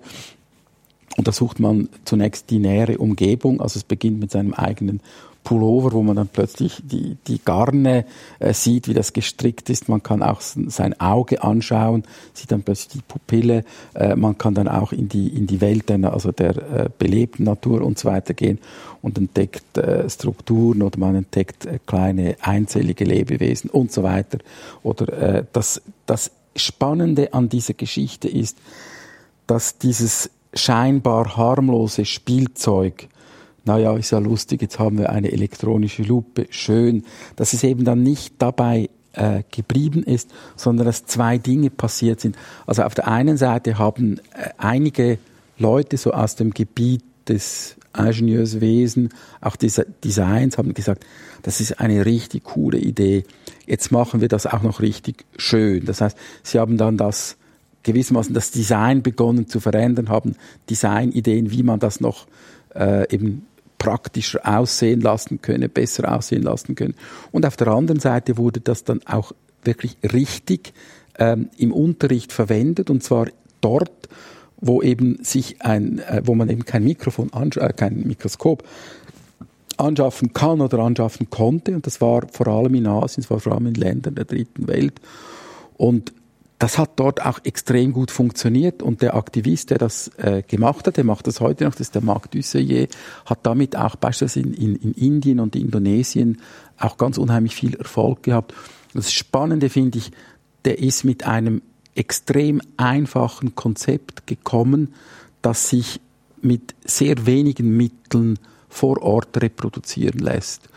und da sucht man zunächst die nähere Umgebung, also es beginnt mit seinem eigenen Pullover, wo man dann plötzlich die, die Garne äh, sieht, wie das gestrickt ist. Man kann auch sein Auge anschauen, sieht dann plötzlich die Pupille. Äh, man kann dann auch in die, in die Welt der, also der äh, belebten Natur und so weiter gehen und entdeckt äh, Strukturen oder man entdeckt äh, kleine einzellige Lebewesen und so weiter. Oder äh, das, das Spannende an dieser Geschichte ist, dass dieses scheinbar harmlose Spielzeug naja, ist ja lustig, jetzt haben wir eine elektronische Lupe, schön, dass es eben dann nicht dabei äh, geblieben ist, sondern dass zwei Dinge passiert sind. Also auf der einen Seite haben äh, einige Leute so aus dem Gebiet des Ingenieurswesen, auch dieser Designs, haben gesagt, das ist eine richtig coole Idee. Jetzt machen wir das auch noch richtig schön. Das heißt, sie haben dann das gewissermaßen das Design begonnen zu verändern, haben Designideen, wie man das noch äh, eben praktischer aussehen lassen können, besser aussehen lassen können. Und auf der anderen Seite wurde das dann auch wirklich richtig ähm, im Unterricht verwendet und zwar dort, wo eben sich ein, äh, wo man eben kein Mikrofon, äh, kein Mikroskop anschaffen kann oder anschaffen konnte. Und das war vor allem in Asien, es war vor allem in Ländern der dritten Welt. Und das hat dort auch extrem gut funktioniert und der Aktivist, der das äh, gemacht hat, der macht das heute noch, das ist der Marc Dusselier, hat damit auch beispielsweise in, in, in Indien und Indonesien auch ganz unheimlich viel Erfolg gehabt. Das Spannende finde ich, der ist mit einem extrem einfachen Konzept gekommen, das sich mit sehr wenigen Mitteln vor Ort reproduzieren lässt.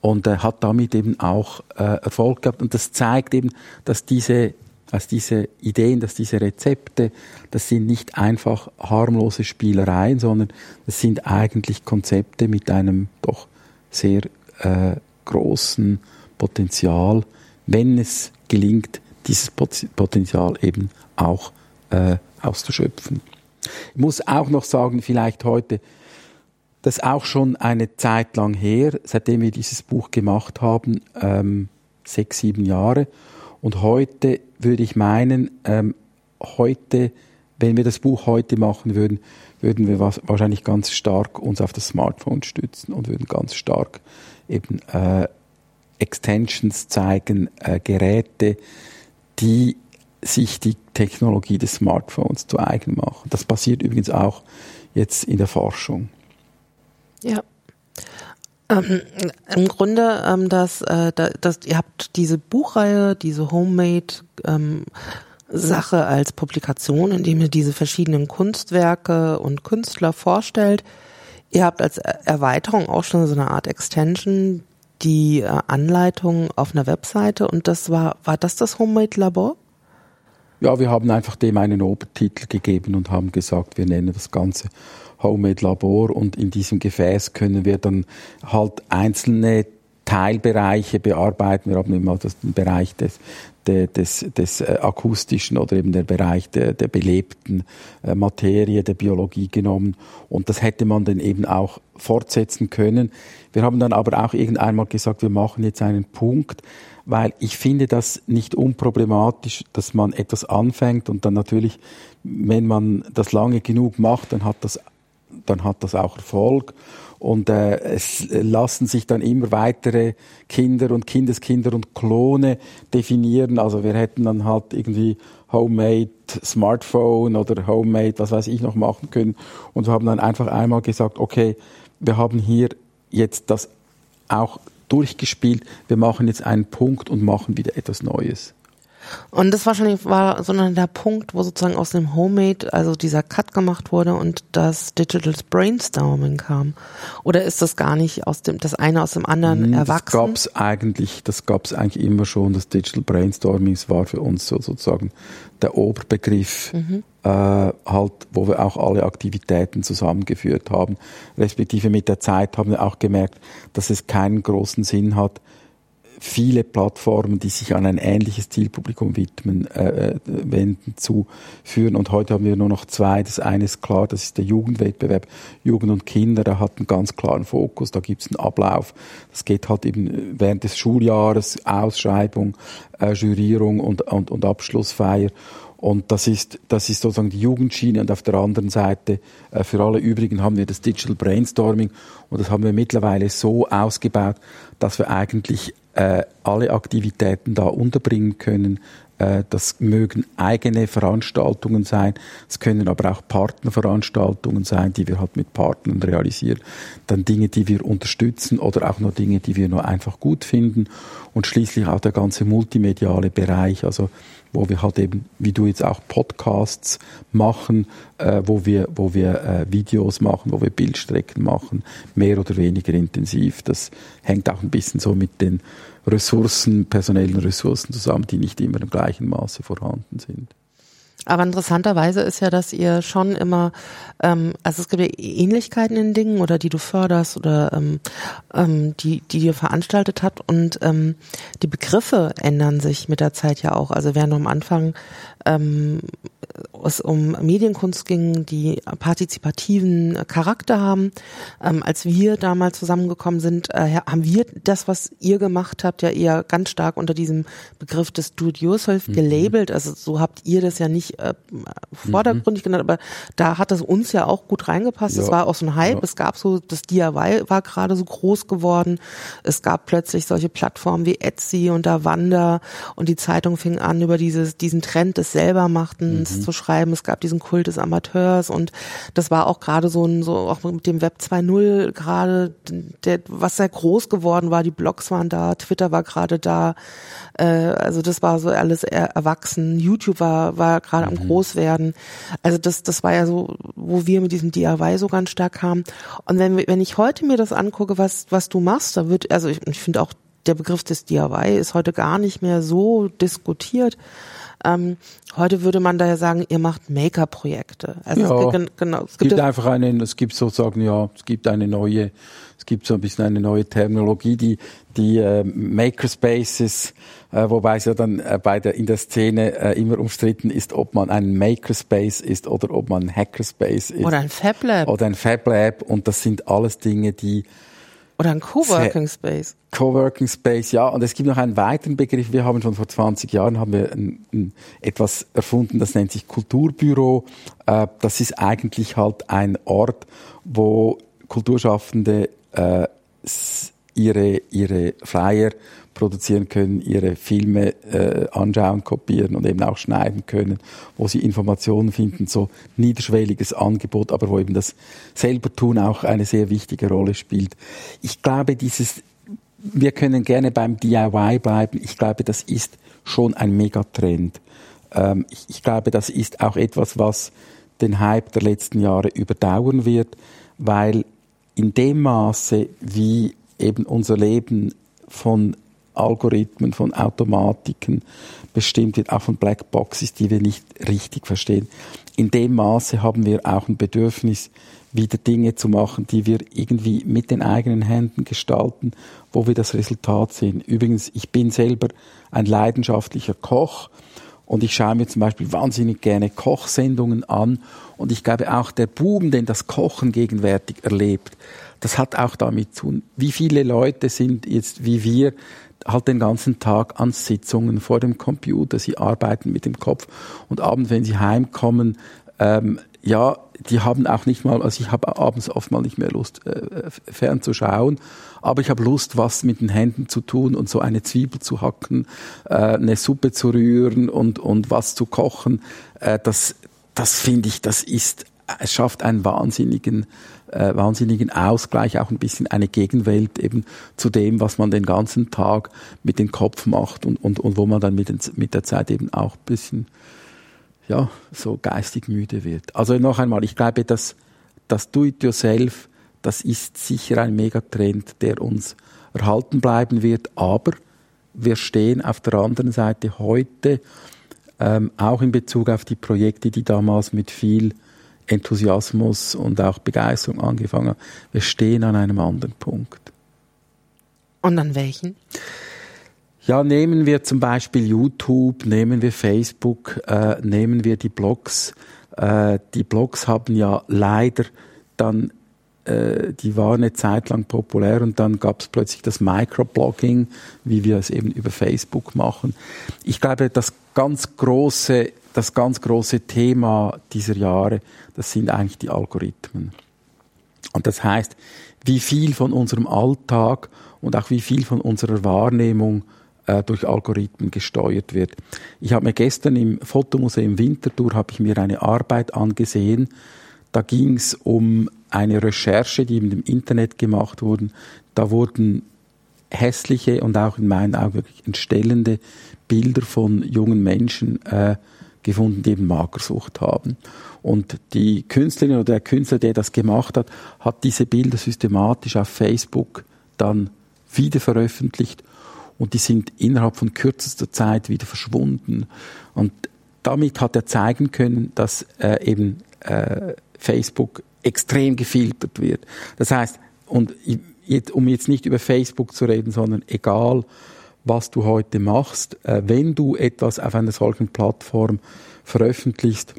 Und er hat damit eben auch äh, Erfolg gehabt. Und das zeigt eben, dass diese dass diese Ideen, dass diese Rezepte, das sind nicht einfach harmlose Spielereien, sondern das sind eigentlich Konzepte mit einem doch sehr äh, großen Potenzial, wenn es gelingt, dieses Potenzial eben auch äh, auszuschöpfen. Ich muss auch noch sagen, vielleicht heute, das ist auch schon eine Zeit lang her, seitdem wir dieses Buch gemacht haben, ähm, sechs, sieben Jahre. Und heute würde ich meinen, ähm, heute, wenn wir das Buch heute machen würden, würden wir wahrscheinlich ganz stark uns auf das Smartphone stützen und würden ganz stark eben äh, Extensions zeigen, äh, Geräte, die sich die Technologie des Smartphones zu eigen machen. Das passiert übrigens auch jetzt in der Forschung. Ja. Ähm, Im Grunde, ähm, dass, äh, dass ihr habt diese Buchreihe, diese Homemade ähm, Sache als Publikation, indem ihr diese verschiedenen Kunstwerke und Künstler vorstellt. Ihr habt als Erweiterung auch schon so eine Art Extension die äh, Anleitung auf einer Webseite und das war, war das das Homemade Labor? Ja, wir haben einfach dem einen Obertitel gegeben und haben gesagt, wir nennen das Ganze Homemade Labor und in diesem Gefäß können wir dann halt einzelne Teilbereiche bearbeiten. Wir haben immer den Bereich des, des, des, äh, akustischen oder eben der Bereich der, der belebten äh, Materie, der Biologie genommen. Und das hätte man dann eben auch fortsetzen können. Wir haben dann aber auch irgendeinmal gesagt, wir machen jetzt einen Punkt, weil ich finde das nicht unproblematisch, dass man etwas anfängt und dann natürlich, wenn man das lange genug macht, dann hat das dann hat das auch Erfolg. Und äh, es lassen sich dann immer weitere Kinder und Kindeskinder und Klone definieren. Also wir hätten dann halt irgendwie Homemade Smartphone oder Homemade, was weiß ich noch machen können. Und wir haben dann einfach einmal gesagt, okay, wir haben hier jetzt das auch durchgespielt. Wir machen jetzt einen Punkt und machen wieder etwas Neues. Und das wahrscheinlich war so der Punkt, wo sozusagen aus dem Homemade, also dieser Cut gemacht wurde und das Digital Brainstorming kam. Oder ist das gar nicht aus dem, das eine aus dem anderen hm, erwachsen? Das gab's eigentlich, das gab's eigentlich immer schon. Das Digital Brainstorming war für uns so sozusagen der Oberbegriff, mhm. äh, halt, wo wir auch alle Aktivitäten zusammengeführt haben. Respektive mit der Zeit haben wir auch gemerkt, dass es keinen großen Sinn hat, viele Plattformen, die sich an ein ähnliches Zielpublikum widmen, äh, äh, wenden, zu führen. Und heute haben wir nur noch zwei. Das eine ist klar, das ist der Jugendwettbewerb. Jugend und Kinder, der hat einen ganz klaren Fokus. Da gibt es einen Ablauf. Das geht halt eben während des Schuljahres, Ausschreibung, äh, Jurierung und, und, und Abschlussfeier. Und das ist, das ist sozusagen die Jugendschiene. Und auf der anderen Seite, äh, für alle übrigen haben wir das Digital Brainstorming. Und das haben wir mittlerweile so ausgebaut, dass wir eigentlich äh, alle Aktivitäten da unterbringen können, äh, das mögen eigene Veranstaltungen sein, es können aber auch Partnerveranstaltungen sein, die wir halt mit Partnern realisieren. Dann Dinge, die wir unterstützen oder auch nur Dinge, die wir nur einfach gut finden. Und schließlich auch der ganze multimediale Bereich, also wo wir halt eben, wie du jetzt auch Podcasts machen, äh, wo wir, wo wir äh, Videos machen, wo wir Bildstrecken machen, mehr oder weniger intensiv. Das hängt auch ein bisschen so mit den Ressourcen, personellen Ressourcen zusammen, die nicht immer im gleichen Maße vorhanden sind. Aber interessanterweise ist ja, dass ihr schon immer, ähm, also es gibt ja Ähnlichkeiten in Dingen oder die du förderst oder ähm, ähm, die, die ihr veranstaltet habt und ähm, die Begriffe ändern sich mit der Zeit ja auch. Also während am Anfang ähm, es um Medienkunst ging, die partizipativen Charakter haben. Ähm, als wir damals zusammengekommen sind, äh, haben wir das, was ihr gemacht habt, ja eher ganz stark unter diesem Begriff des Do-it-yourself mhm. gelabelt. Also so habt ihr das ja nicht äh, vordergründig mhm. genannt, aber da hat das uns ja auch gut reingepasst. Es war auch so ein Hype. Ja. Es gab so, das DIY war gerade so groß geworden. Es gab plötzlich solche Plattformen wie Etsy und Davanda und die Zeitung fing an, über dieses, diesen Trend des Selbermachtens mhm. Zu schreiben. Es gab diesen Kult des Amateurs und das war auch gerade so ein, so auch mit dem Web 2.0 gerade, der, was sehr groß geworden war. Die Blogs waren da, Twitter war gerade da. Äh, also das war so alles erwachsen. YouTube war, war gerade mhm. am Großwerden. Also das, das war ja so, wo wir mit diesem DIY so ganz stark kamen. Und wenn, wenn ich heute mir das angucke, was, was du machst, da wird, also ich, ich finde auch der Begriff des DIY ist heute gar nicht mehr so diskutiert. Ähm, heute würde man daher sagen, ihr macht Maker-Projekte. Also ja, es gibt, genau, es gibt, gibt einfach einen, es gibt sozusagen ja, es gibt eine neue, es gibt so ein bisschen eine neue Terminologie, die die äh, Makerspaces, äh, wobei es ja dann äh, bei der in der Szene äh, immer umstritten ist, ob man ein Makerspace ist oder ob man ein Hackerspace ist oder ein FabLab. oder ein FabLab. Und das sind alles Dinge, die oder ein Coworking Space. Coworking Space, ja. Und es gibt noch einen weiteren Begriff. Wir haben schon vor 20 Jahren haben wir ein, ein, etwas erfunden, das nennt sich Kulturbüro. Äh, das ist eigentlich halt ein Ort, wo Kulturschaffende äh, ihre, ihre Flyer produzieren können, ihre Filme äh, anschauen, kopieren und eben auch schneiden können, wo sie Informationen finden, so niederschwelliges Angebot, aber wo eben das Selbertun auch eine sehr wichtige Rolle spielt. Ich glaube, dieses, wir können gerne beim DIY bleiben. Ich glaube, das ist schon ein Megatrend. Ähm, ich, ich glaube, das ist auch etwas, was den Hype der letzten Jahre überdauern wird, weil in dem Maße, wie eben unser Leben von Algorithmen, von Automatiken bestimmt wird, auch von Blackboxes, die wir nicht richtig verstehen. In dem Maße haben wir auch ein Bedürfnis, wieder Dinge zu machen, die wir irgendwie mit den eigenen Händen gestalten, wo wir das Resultat sehen. Übrigens, ich bin selber ein leidenschaftlicher Koch und ich schaue mir zum Beispiel wahnsinnig gerne Kochsendungen an und ich glaube auch der Boom, den das Kochen gegenwärtig erlebt, das hat auch damit zu tun, wie viele Leute sind jetzt wie wir halt den ganzen Tag an Sitzungen vor dem Computer, sie arbeiten mit dem Kopf. Und abends, wenn sie heimkommen, ähm, ja, die haben auch nicht mal, also ich habe abends oft mal nicht mehr Lust, äh, fernzuschauen, aber ich habe Lust, was mit den Händen zu tun und so eine Zwiebel zu hacken, äh, eine Suppe zu rühren und, und was zu kochen. Äh, das, das finde ich, das ist, es schafft einen wahnsinnigen äh, wahnsinnigen Ausgleich, auch ein bisschen eine Gegenwelt eben zu dem, was man den ganzen Tag mit dem Kopf macht und, und, und wo man dann mit, den, mit der Zeit eben auch ein bisschen ja, so geistig müde wird. Also noch einmal, ich glaube, dass das Do-it-yourself, das ist sicher ein Megatrend, der uns erhalten bleiben wird, aber wir stehen auf der anderen Seite heute ähm, auch in Bezug auf die Projekte, die damals mit viel Enthusiasmus und auch Begeisterung angefangen. Wir stehen an einem anderen Punkt. Und an welchen? Ja, nehmen wir zum Beispiel YouTube, nehmen wir Facebook, äh, nehmen wir die Blogs. Äh, die Blogs haben ja leider dann, äh, die waren eine Zeit lang populär und dann gab es plötzlich das Microblogging, wie wir es eben über Facebook machen. Ich glaube, das ganz große das ganz große Thema dieser Jahre, das sind eigentlich die Algorithmen. Und das heißt, wie viel von unserem Alltag und auch wie viel von unserer Wahrnehmung äh, durch Algorithmen gesteuert wird. Ich habe mir gestern im Fotomuseum Winterthur habe ich mir eine Arbeit angesehen. Da ging es um eine Recherche, die im Internet gemacht wurde. Da wurden hässliche und auch in meinen Augen wirklich entstellende Bilder von jungen Menschen äh, gefunden, die eben Magersucht haben. Und die Künstlerin oder der Künstler, der das gemacht hat, hat diese Bilder systematisch auf Facebook dann wieder veröffentlicht und die sind innerhalb von kürzester Zeit wieder verschwunden. Und damit hat er zeigen können, dass äh, eben äh, Facebook extrem gefiltert wird. Das heißt, und um jetzt nicht über Facebook zu reden, sondern egal, was du heute machst, äh, wenn du etwas auf einer solchen Plattform veröffentlichst,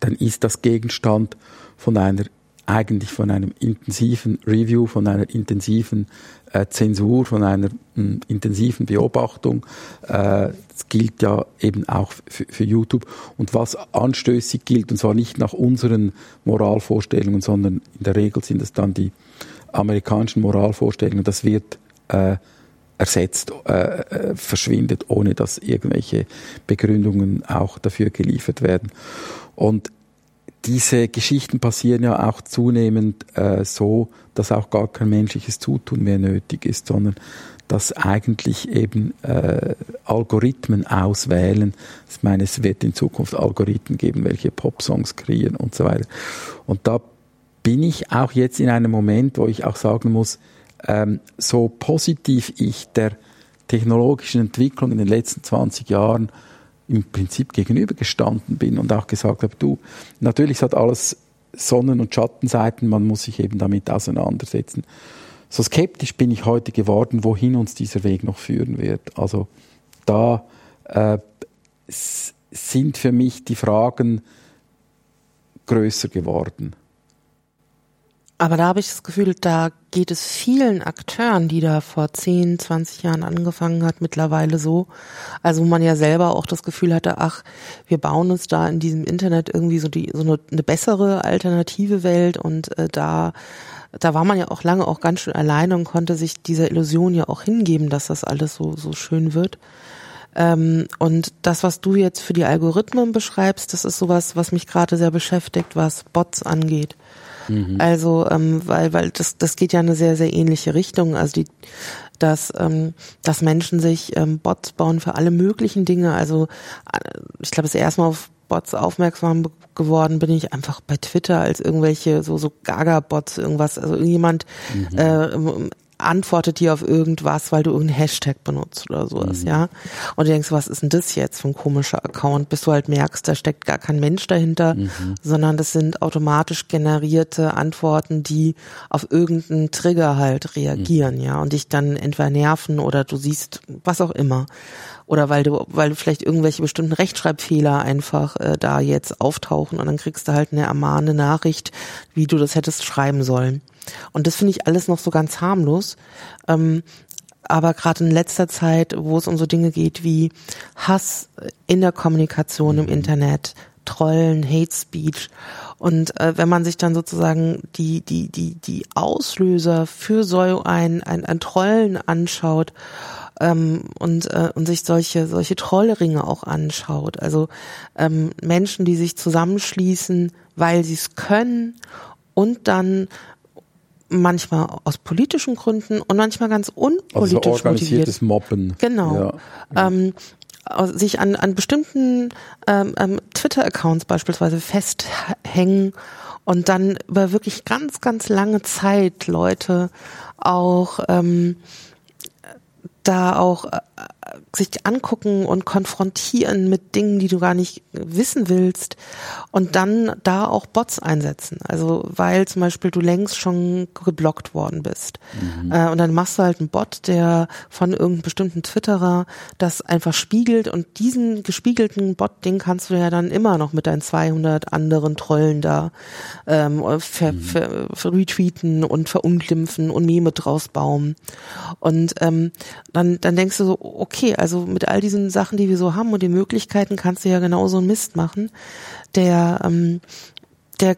dann ist das Gegenstand von einer eigentlich von einem intensiven Review, von einer intensiven äh, Zensur, von einer mh, intensiven Beobachtung. Äh, das gilt ja eben auch für, für YouTube. Und was anstößig gilt, und zwar nicht nach unseren Moralvorstellungen, sondern in der Regel sind es dann die amerikanischen Moralvorstellungen, das wird äh, ersetzt, äh, äh, verschwindet, ohne dass irgendwelche Begründungen auch dafür geliefert werden. Und diese Geschichten passieren ja auch zunehmend äh, so, dass auch gar kein menschliches Zutun mehr nötig ist, sondern dass eigentlich eben äh, Algorithmen auswählen. Ich meine, es wird in Zukunft Algorithmen geben, welche Popsongs kreieren und so weiter. Und da bin ich auch jetzt in einem Moment, wo ich auch sagen muss, ähm, so positiv ich der technologischen Entwicklung in den letzten 20 Jahren im Prinzip gegenübergestanden bin und auch gesagt habe, du, natürlich hat alles Sonnen- und Schattenseiten, man muss sich eben damit auseinandersetzen. So skeptisch bin ich heute geworden, wohin uns dieser Weg noch führen wird. Also da äh, sind für mich die Fragen größer geworden. Aber da habe ich das Gefühl, da geht es vielen Akteuren, die da vor 10, 20 Jahren angefangen hat, mittlerweile so. Also wo man ja selber auch das Gefühl hatte, ach, wir bauen uns da in diesem Internet irgendwie so die so eine, eine bessere alternative Welt und äh, da da war man ja auch lange auch ganz schön alleine und konnte sich dieser Illusion ja auch hingeben, dass das alles so so schön wird. Ähm, und das, was du jetzt für die Algorithmen beschreibst, das ist sowas, was mich gerade sehr beschäftigt, was Bots angeht. Mhm. Also, ähm, weil, weil das, das geht ja in eine sehr, sehr ähnliche Richtung. Also die, dass, ähm, dass Menschen sich ähm, Bots bauen für alle möglichen Dinge. Also äh, ich glaube, das erste Mal auf Bots aufmerksam geworden bin ich einfach bei Twitter als irgendwelche so so Gaga-Bots irgendwas. Also irgendjemand mhm. äh, antwortet dir auf irgendwas, weil du irgendeinen Hashtag benutzt oder sowas, mhm. ja. Und du denkst, was ist denn das jetzt für ein komischer Account, bis du halt merkst, da steckt gar kein Mensch dahinter, mhm. sondern das sind automatisch generierte Antworten, die auf irgendeinen Trigger halt reagieren, mhm. ja, und dich dann entweder nerven oder du siehst was auch immer oder weil du, weil du vielleicht irgendwelche bestimmten Rechtschreibfehler einfach äh, da jetzt auftauchen und dann kriegst du halt eine ermahnende Nachricht, wie du das hättest schreiben sollen. Und das finde ich alles noch so ganz harmlos. Ähm, aber gerade in letzter Zeit, wo es um so Dinge geht wie Hass in der Kommunikation im mhm. Internet, Trollen, Hate Speech und äh, wenn man sich dann sozusagen die die die die Auslöser für so ein ein, ein Trollen anschaut ähm, und, äh, und sich solche, solche Trollringe auch anschaut. Also ähm, Menschen, die sich zusammenschließen, weil sie es können und dann manchmal aus politischen Gründen und manchmal ganz unpolitisch also organisiertes Mobben. Genau. Ja. Ähm, sich an, an bestimmten ähm, ähm, Twitter-Accounts beispielsweise festhängen und dann über wirklich ganz, ganz lange Zeit Leute auch ähm, da auch äh, sich angucken und konfrontieren mit Dingen, die du gar nicht wissen willst und dann da auch Bots einsetzen. Also weil zum Beispiel du längst schon geblockt worden bist. Mhm. Äh, und dann machst du halt einen Bot, der von irgendeinem bestimmten Twitterer das einfach spiegelt und diesen gespiegelten Bot, den kannst du ja dann immer noch mit deinen 200 anderen Trollen da ähm, ver, mhm. ver, ver retweeten und verunglimpfen und Meme draus bauen. Und ähm, dann, dann denkst du so, okay, also mit all diesen Sachen, die wir so haben und den Möglichkeiten, kannst du ja genauso einen Mist machen, der, ähm, der,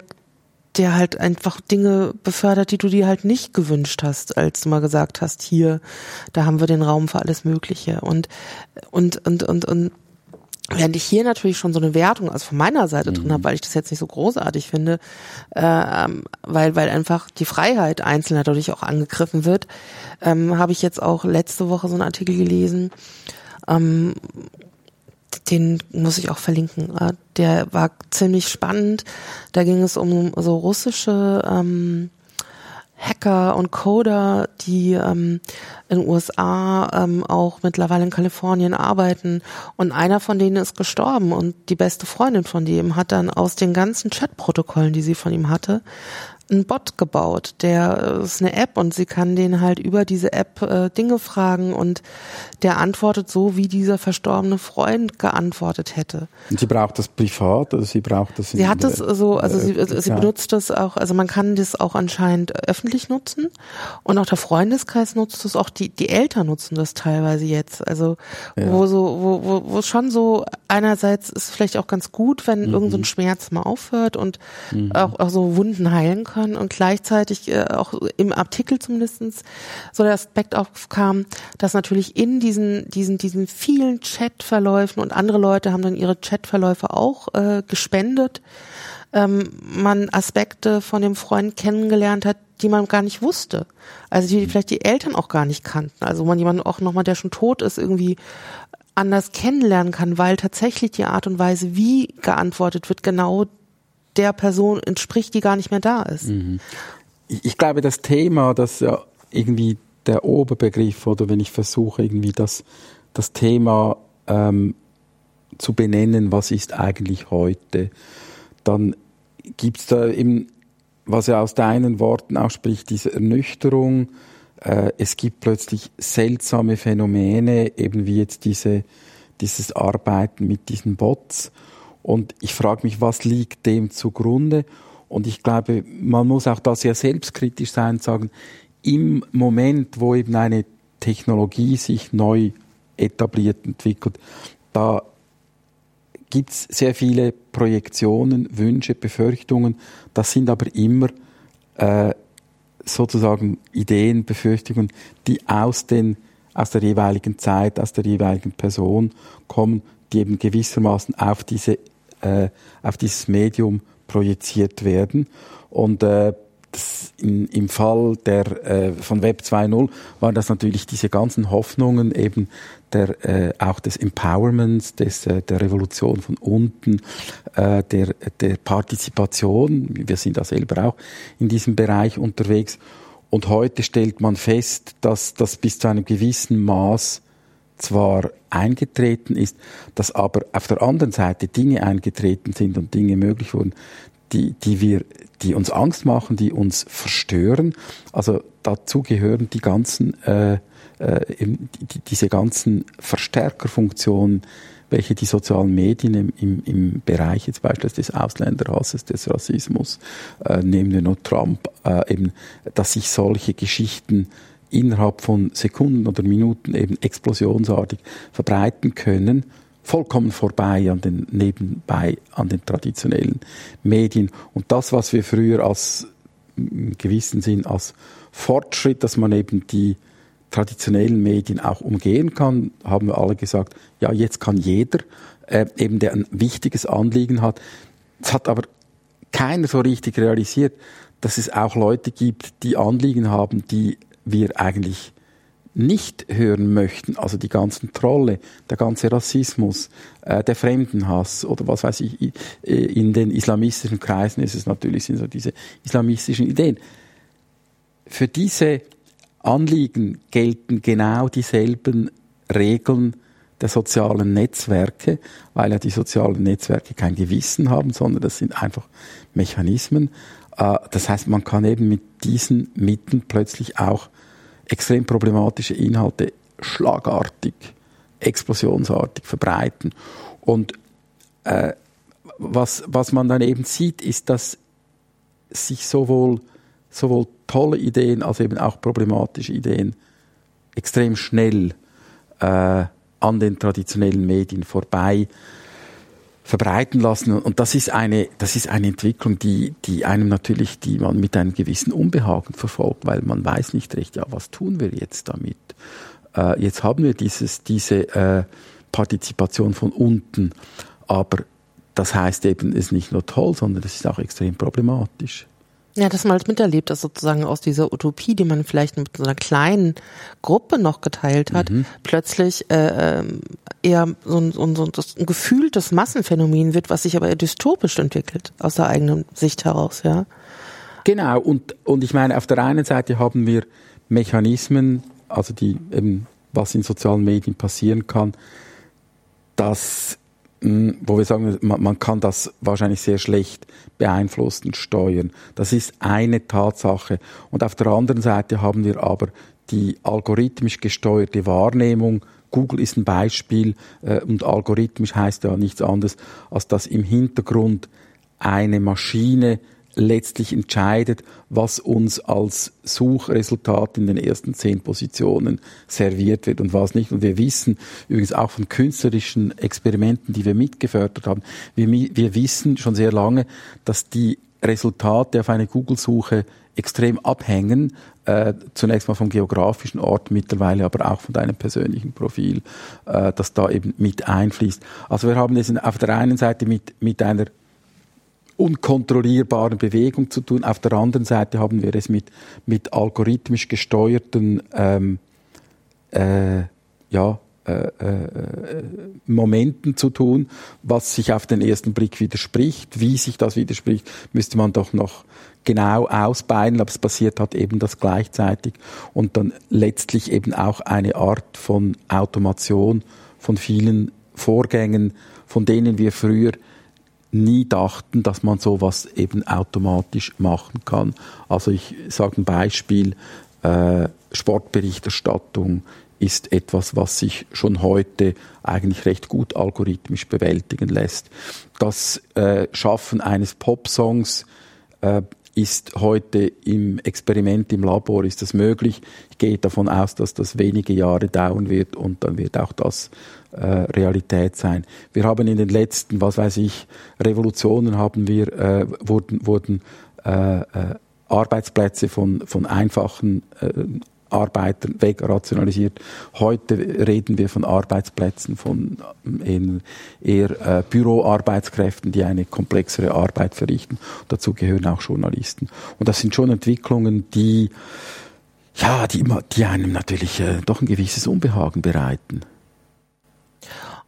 der halt einfach Dinge befördert, die du dir halt nicht gewünscht hast, als du mal gesagt hast, hier, da haben wir den Raum für alles Mögliche. Und, und, und, und, und Während ich hier natürlich schon so eine Wertung, also von meiner Seite mhm. drin habe, weil ich das jetzt nicht so großartig finde, äh, weil, weil einfach die Freiheit Einzelner dadurch auch angegriffen wird, ähm, habe ich jetzt auch letzte Woche so einen Artikel gelesen, ähm, den muss ich auch verlinken. Äh, der war ziemlich spannend. Da ging es um so russische ähm, Hacker und Coder, die ähm, in den USA ähm, auch mittlerweile in Kalifornien arbeiten. Und einer von denen ist gestorben und die beste Freundin von dem hat dann aus den ganzen Chatprotokollen, die sie von ihm hatte, einen Bot gebaut, der äh, ist eine App und sie kann den halt über diese App äh, Dinge fragen und der antwortet so, wie dieser verstorbene Freund geantwortet hätte. Und sie braucht das privat oder sie braucht das? Sie hat das so, also sie, äh, sie benutzt das auch, also man kann das auch anscheinend öffentlich nutzen und auch der Freundeskreis nutzt das, auch die die Eltern nutzen das teilweise jetzt, also ja. wo so wo wo wo schon so einerseits ist vielleicht auch ganz gut, wenn mhm. irgendein so Schmerz mal aufhört und mhm. auch, auch so Wunden heilen können kann und gleichzeitig äh, auch im Artikel zumindestens so der Aspekt aufkam, dass natürlich in diesen, diesen, diesen vielen Chatverläufen und andere Leute haben dann ihre Chatverläufe auch äh, gespendet, ähm, man Aspekte von dem Freund kennengelernt hat, die man gar nicht wusste. Also die vielleicht die Eltern auch gar nicht kannten. Also man jemanden auch nochmal, der schon tot ist, irgendwie anders kennenlernen kann, weil tatsächlich die Art und Weise, wie geantwortet wird, genau der Person entspricht, die gar nicht mehr da ist. Mhm. Ich, ich glaube, das Thema, das ja irgendwie der Oberbegriff oder wenn ich versuche irgendwie das, das Thema ähm, zu benennen, was ist eigentlich heute, dann gibt es da eben, was ja aus deinen Worten auch spricht, diese Ernüchterung. Äh, es gibt plötzlich seltsame Phänomene, eben wie jetzt diese, dieses Arbeiten mit diesen Bots. Und ich frage mich, was liegt dem zugrunde? Und ich glaube, man muss auch da sehr selbstkritisch sein und sagen, im Moment, wo eben eine Technologie sich neu etabliert, entwickelt, da gibt es sehr viele Projektionen, Wünsche, Befürchtungen. Das sind aber immer äh, sozusagen Ideen, Befürchtungen, die aus, den, aus der jeweiligen Zeit, aus der jeweiligen Person kommen, die eben gewissermaßen auf diese äh, auf dieses Medium projiziert werden. Und äh, in, im Fall der äh, von Web 2.0 waren das natürlich diese ganzen Hoffnungen eben der äh, auch des Empowerments, des äh, der Revolution von unten, äh, der der Partizipation. Wir sind da selber auch in diesem Bereich unterwegs. Und heute stellt man fest, dass das bis zu einem gewissen Maß zwar eingetreten ist, dass aber auf der anderen Seite Dinge eingetreten sind und Dinge möglich wurden, die, die wir, die uns Angst machen, die uns verstören. Also dazu gehören die ganzen, äh, äh, die, diese ganzen Verstärkerfunktionen, welche die sozialen Medien im, im, im Bereich jetzt beispielsweise des Ausländerhasses, des Rassismus, äh, nehmen wir nur Trump, äh, eben, dass sich solche Geschichten innerhalb von Sekunden oder Minuten eben explosionsartig verbreiten können, vollkommen vorbei an den nebenbei an den traditionellen Medien und das was wir früher als im gewissen Sinn als Fortschritt, dass man eben die traditionellen Medien auch umgehen kann, haben wir alle gesagt, ja, jetzt kann jeder, äh, eben der ein wichtiges Anliegen hat. Es hat aber keiner so richtig realisiert, dass es auch Leute gibt, die Anliegen haben, die wir eigentlich nicht hören möchten, also die ganzen Trolle, der ganze Rassismus, äh, der Fremdenhass oder was weiß ich, in den islamistischen Kreisen ist es natürlich sind so diese islamistischen Ideen. Für diese Anliegen gelten genau dieselben Regeln der sozialen Netzwerke, weil ja die sozialen Netzwerke kein Gewissen haben, sondern das sind einfach Mechanismen. Äh, das heißt, man kann eben mit diesen Mitteln plötzlich auch extrem problematische Inhalte schlagartig, explosionsartig verbreiten. Und äh, was, was man dann eben sieht, ist, dass sich sowohl, sowohl tolle Ideen als eben auch problematische Ideen extrem schnell äh, an den traditionellen Medien vorbei verbreiten lassen. Und das ist eine, das ist eine Entwicklung, die, die einem natürlich, die man mit einem gewissen Unbehagen verfolgt, weil man weiß nicht recht, ja, was tun wir jetzt damit? Äh, jetzt haben wir dieses, diese äh, Partizipation von unten, aber das heißt eben, es ist nicht nur toll, sondern es ist auch extrem problematisch. Ja, dass man halt miterlebt, dass sozusagen aus dieser Utopie, die man vielleicht mit so einer kleinen Gruppe noch geteilt hat, mhm. plötzlich äh, ähm, eher so ein, so, ein, so ein gefühltes Massenphänomen wird, was sich aber eher dystopisch entwickelt, aus der eigenen Sicht heraus, ja. Genau, und, und ich meine, auf der einen Seite haben wir Mechanismen, also die eben, was in sozialen Medien passieren kann, dass wo wir sagen, man, kann das wahrscheinlich sehr schlecht beeinflussen steuern. Das ist eine Tatsache. Und auf der anderen Seite haben wir aber die algorithmisch gesteuerte Wahrnehmung. Google ist ein Beispiel äh, und algorithmisch heißt ja nichts anderes, als dass im Hintergrund eine Maschine letztlich entscheidet, was uns als Suchresultat in den ersten zehn Positionen serviert wird und was nicht. Und wir wissen übrigens auch von künstlerischen Experimenten, die wir mitgefördert haben, wir, wir wissen schon sehr lange, dass die Resultate auf eine Google-Suche extrem abhängen, äh, zunächst mal vom geografischen Ort, mittlerweile aber auch von deinem persönlichen Profil, äh, das da eben mit einfließt. Also wir haben es auf der einen Seite mit, mit einer unkontrollierbaren Bewegung zu tun. Auf der anderen Seite haben wir es mit, mit algorithmisch gesteuerten ähm, äh, ja, äh, äh, Momenten zu tun, was sich auf den ersten Blick widerspricht. Wie sich das widerspricht, müsste man doch noch genau ausbeinen, aber es passiert halt eben das gleichzeitig und dann letztlich eben auch eine Art von Automation von vielen Vorgängen, von denen wir früher nie dachten, dass man sowas eben automatisch machen kann. Also ich sage ein Beispiel, äh, Sportberichterstattung ist etwas, was sich schon heute eigentlich recht gut algorithmisch bewältigen lässt. Das äh, Schaffen eines Popsongs äh, ist heute im Experiment im Labor ist das möglich. Ich gehe davon aus, dass das wenige Jahre dauern wird und dann wird auch das äh, Realität sein. Wir haben in den letzten, was weiß ich, Revolutionen haben wir, äh, wurden, wurden äh, äh, Arbeitsplätze von, von einfachen äh, Arbeitern wegrationalisiert. Heute reden wir von Arbeitsplätzen, von ähm, eher äh, Büroarbeitskräften, die eine komplexere Arbeit verrichten. Dazu gehören auch Journalisten. Und das sind schon Entwicklungen, die ja, die, die einem natürlich äh, doch ein gewisses Unbehagen bereiten.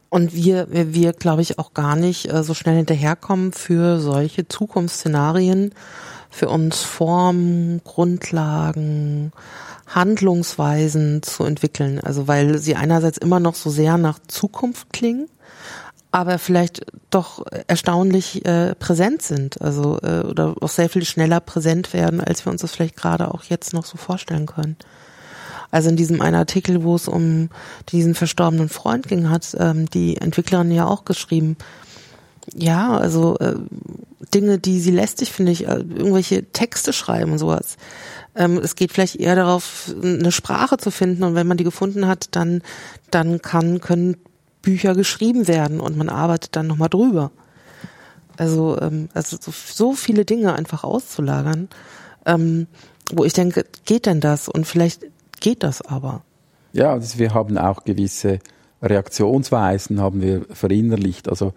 Und wir, wir, wir glaube ich, auch gar nicht äh, so schnell hinterherkommen für solche Zukunftsszenarien, für uns Formen, Grundlagen, Handlungsweisen zu entwickeln. Also weil sie einerseits immer noch so sehr nach Zukunft klingen, aber vielleicht doch erstaunlich äh, präsent sind. Also äh, oder auch sehr viel schneller präsent werden, als wir uns das vielleicht gerade auch jetzt noch so vorstellen können. Also in diesem einen Artikel, wo es um diesen verstorbenen Freund ging, hat ähm, die Entwicklerin ja auch geschrieben, ja, also äh, Dinge, die sie lästig finde ich, äh, irgendwelche Texte schreiben und sowas. Ähm, es geht vielleicht eher darauf, eine Sprache zu finden und wenn man die gefunden hat, dann dann kann können Bücher geschrieben werden und man arbeitet dann nochmal drüber. Also ähm, also so, so viele Dinge einfach auszulagern, ähm, wo ich denke, geht denn das? Und vielleicht geht das aber. Ja, wir haben auch gewisse Reaktionsweisen haben wir verinnerlicht. Also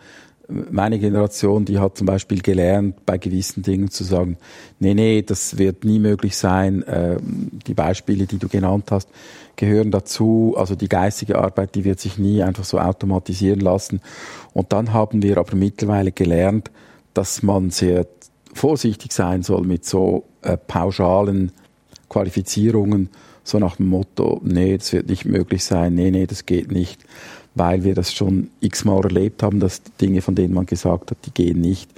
meine Generation, die hat zum Beispiel gelernt, bei gewissen Dingen zu sagen, nee, nee, das wird nie möglich sein. Ähm, die Beispiele, die du genannt hast, gehören dazu. Also die geistige Arbeit, die wird sich nie einfach so automatisieren lassen. Und dann haben wir aber mittlerweile gelernt, dass man sehr vorsichtig sein soll mit so äh, pauschalen Qualifizierungen so nach dem Motto, nee, das wird nicht möglich sein, nee, nee, das geht nicht, weil wir das schon x-mal erlebt haben, dass Dinge, von denen man gesagt hat, die gehen nicht,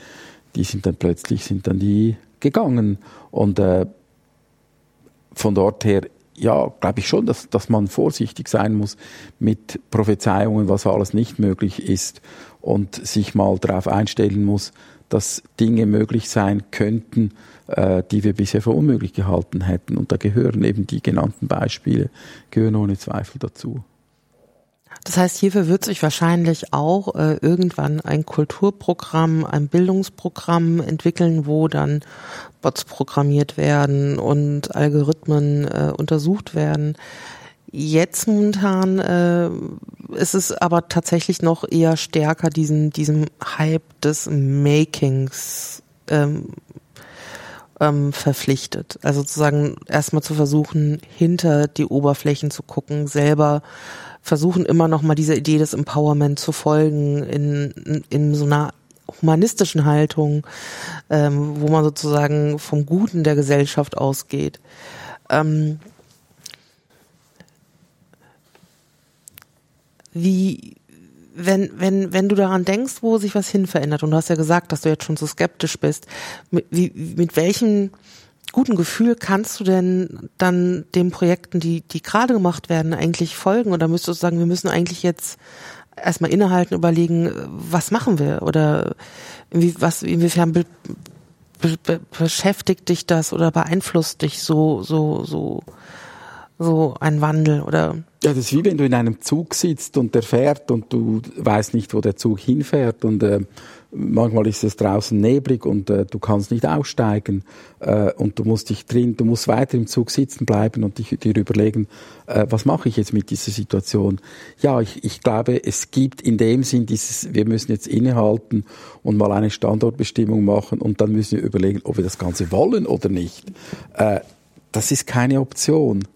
die sind dann plötzlich, sind dann die gegangen. Und äh, von dort her, ja, glaube ich schon, dass, dass man vorsichtig sein muss mit Prophezeiungen, was alles nicht möglich ist und sich mal darauf einstellen muss, dass Dinge möglich sein könnten, äh, die wir bisher für unmöglich gehalten hätten. Und da gehören eben die genannten Beispiele, gehören ohne Zweifel dazu. Das heißt, hierfür wird sich wahrscheinlich auch äh, irgendwann ein Kulturprogramm, ein Bildungsprogramm entwickeln, wo dann Bots programmiert werden und Algorithmen äh, untersucht werden. Jetzt momentan äh, ist es aber tatsächlich noch eher stärker diesen diesem Hype des Makings ähm, ähm, verpflichtet. Also sozusagen erstmal zu versuchen, hinter die Oberflächen zu gucken, selber versuchen immer noch mal dieser Idee des Empowerment zu folgen in, in, so einer humanistischen Haltung, ähm, wo man sozusagen vom Guten der Gesellschaft ausgeht. Ähm, wie, wenn, wenn, wenn du daran denkst, wo sich was hin verändert, und du hast ja gesagt, dass du jetzt schon so skeptisch bist, mit, wie, mit welchem guten Gefühl kannst du denn dann den Projekten, die, die gerade gemacht werden, eigentlich folgen? Oder müsstest du sagen, wir müssen eigentlich jetzt erstmal innehalten, überlegen, was machen wir? Oder wie, was, inwiefern be, be, beschäftigt dich das oder beeinflusst dich so, so, so, so ein Wandel? Oder? Ja, das ist wie wenn du in einem Zug sitzt und der fährt und du weißt nicht, wo der Zug hinfährt und äh, manchmal ist es draußen neblig und äh, du kannst nicht aussteigen äh, und du musst dich drin, du musst weiter im Zug sitzen bleiben und dich, dir überlegen, äh, was mache ich jetzt mit dieser Situation? Ja, ich, ich glaube, es gibt in dem Sinn dieses, wir müssen jetzt innehalten und mal eine Standortbestimmung machen und dann müssen wir überlegen, ob wir das Ganze wollen oder nicht. Äh, das ist keine Option.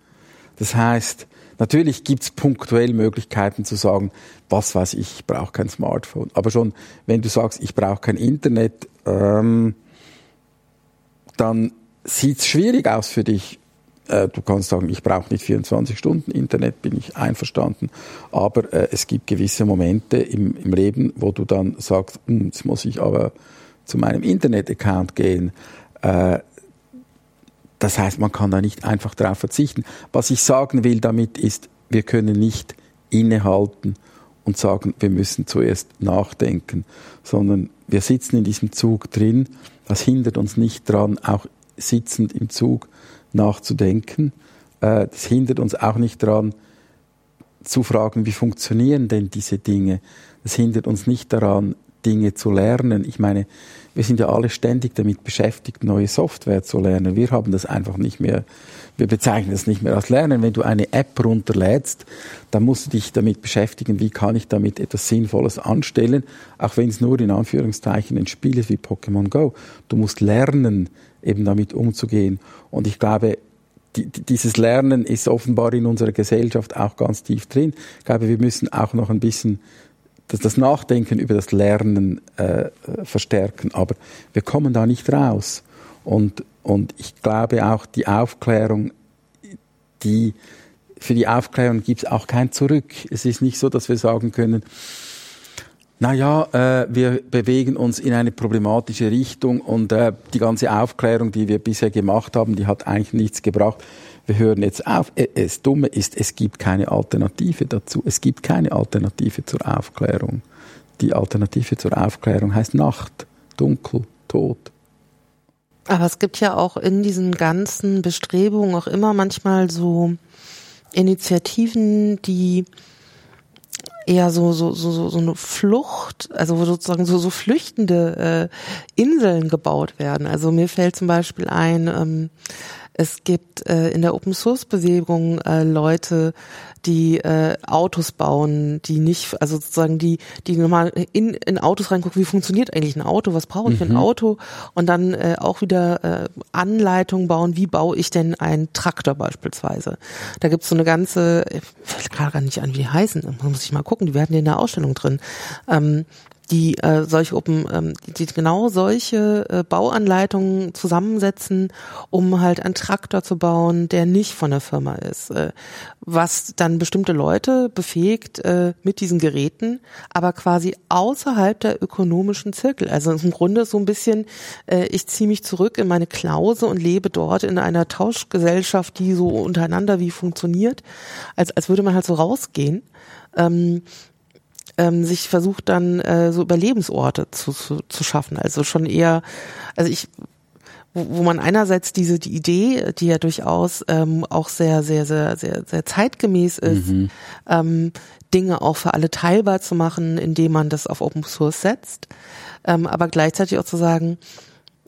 Das heißt, Natürlich gibt es punktuell Möglichkeiten zu sagen, was weiß ich, ich brauche kein Smartphone. Aber schon, wenn du sagst, ich brauche kein Internet, ähm, dann sieht es schwierig aus für dich. Äh, du kannst sagen, ich brauche nicht 24 Stunden Internet, bin ich einverstanden. Aber äh, es gibt gewisse Momente im, im Leben, wo du dann sagst, hm, jetzt muss ich aber zu meinem Internet-Account gehen. Äh, das heißt, man kann da nicht einfach darauf verzichten. Was ich sagen will damit ist, wir können nicht innehalten und sagen, wir müssen zuerst nachdenken, sondern wir sitzen in diesem Zug drin. Das hindert uns nicht daran, auch sitzend im Zug nachzudenken. Äh, das hindert uns auch nicht daran, zu fragen, wie funktionieren denn diese Dinge. Das hindert uns nicht daran, Dinge zu lernen. Ich meine, wir sind ja alle ständig damit beschäftigt, neue Software zu lernen. Wir haben das einfach nicht mehr, wir bezeichnen das nicht mehr als Lernen. Wenn du eine App runterlädst, dann musst du dich damit beschäftigen, wie kann ich damit etwas Sinnvolles anstellen, auch wenn es nur in Anführungszeichen ein Spiel ist wie Pokémon Go. Du musst lernen, eben damit umzugehen. Und ich glaube, die, dieses Lernen ist offenbar in unserer Gesellschaft auch ganz tief drin. Ich glaube, wir müssen auch noch ein bisschen das, das Nachdenken über das Lernen äh, verstärken. Aber wir kommen da nicht raus. Und, und ich glaube auch die Aufklärung, die, für die Aufklärung gibt es auch kein Zurück. Es ist nicht so, dass wir sagen können, naja, äh, wir bewegen uns in eine problematische Richtung und äh, die ganze Aufklärung, die wir bisher gemacht haben, die hat eigentlich nichts gebracht wir hören jetzt auf. Das Dumme ist, es gibt keine Alternative dazu. Es gibt keine Alternative zur Aufklärung. Die Alternative zur Aufklärung heißt Nacht, dunkel, Tod. Aber es gibt ja auch in diesen ganzen Bestrebungen auch immer manchmal so Initiativen, die eher so so so so eine Flucht, also sozusagen so so flüchtende äh, Inseln gebaut werden. Also mir fällt zum Beispiel ein ähm, es gibt äh, in der Open Source Bewegung äh, Leute, die äh, Autos bauen, die nicht, also sozusagen die, die nochmal in, in Autos reingucken, wie funktioniert eigentlich ein Auto, was brauche ich für ein mhm. Auto und dann äh, auch wieder äh, Anleitungen bauen, wie baue ich denn einen Traktor beispielsweise. Da gibt's so eine ganze, ich fällt gerade gar nicht an, wie die heißen, muss ich mal gucken, die werden in der Ausstellung drin. Ähm, die äh, solche Open, ähm, die genau solche äh, Bauanleitungen zusammensetzen, um halt einen Traktor zu bauen, der nicht von der Firma ist, äh, was dann bestimmte Leute befähigt äh, mit diesen Geräten, aber quasi außerhalb der ökonomischen Zirkel. Also im Grunde so ein bisschen, äh, ich ziehe mich zurück in meine Klause und lebe dort in einer Tauschgesellschaft, die so untereinander wie funktioniert, als als würde man halt so rausgehen. Ähm, ähm, sich versucht dann äh, so Überlebensorte zu, zu, zu schaffen. Also schon eher, also ich wo, wo man einerseits diese die Idee, die ja durchaus ähm, auch sehr, sehr, sehr, sehr, sehr zeitgemäß ist, mhm. ähm, Dinge auch für alle teilbar zu machen, indem man das auf Open Source setzt, ähm, aber gleichzeitig auch zu sagen,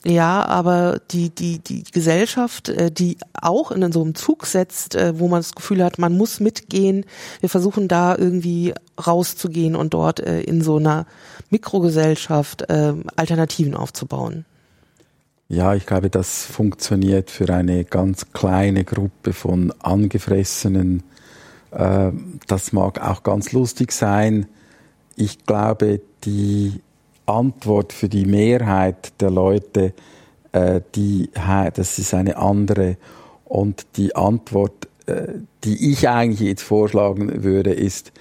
ja, aber die, die, die Gesellschaft, äh, die auch in so einem Zug setzt, äh, wo man das Gefühl hat, man muss mitgehen, wir versuchen da irgendwie rauszugehen und dort äh, in so einer Mikrogesellschaft Alternativen aufzubauen. Ja, ich glaube, das funktioniert für eine ganz kleine Gruppe von Angefressenen. Das mag auch ganz lustig sein. Ich glaube, die Antwort für die Mehrheit der Leute, äh, die, das ist eine andere. Und die Antwort, äh, die ich eigentlich jetzt vorschlagen würde, ist,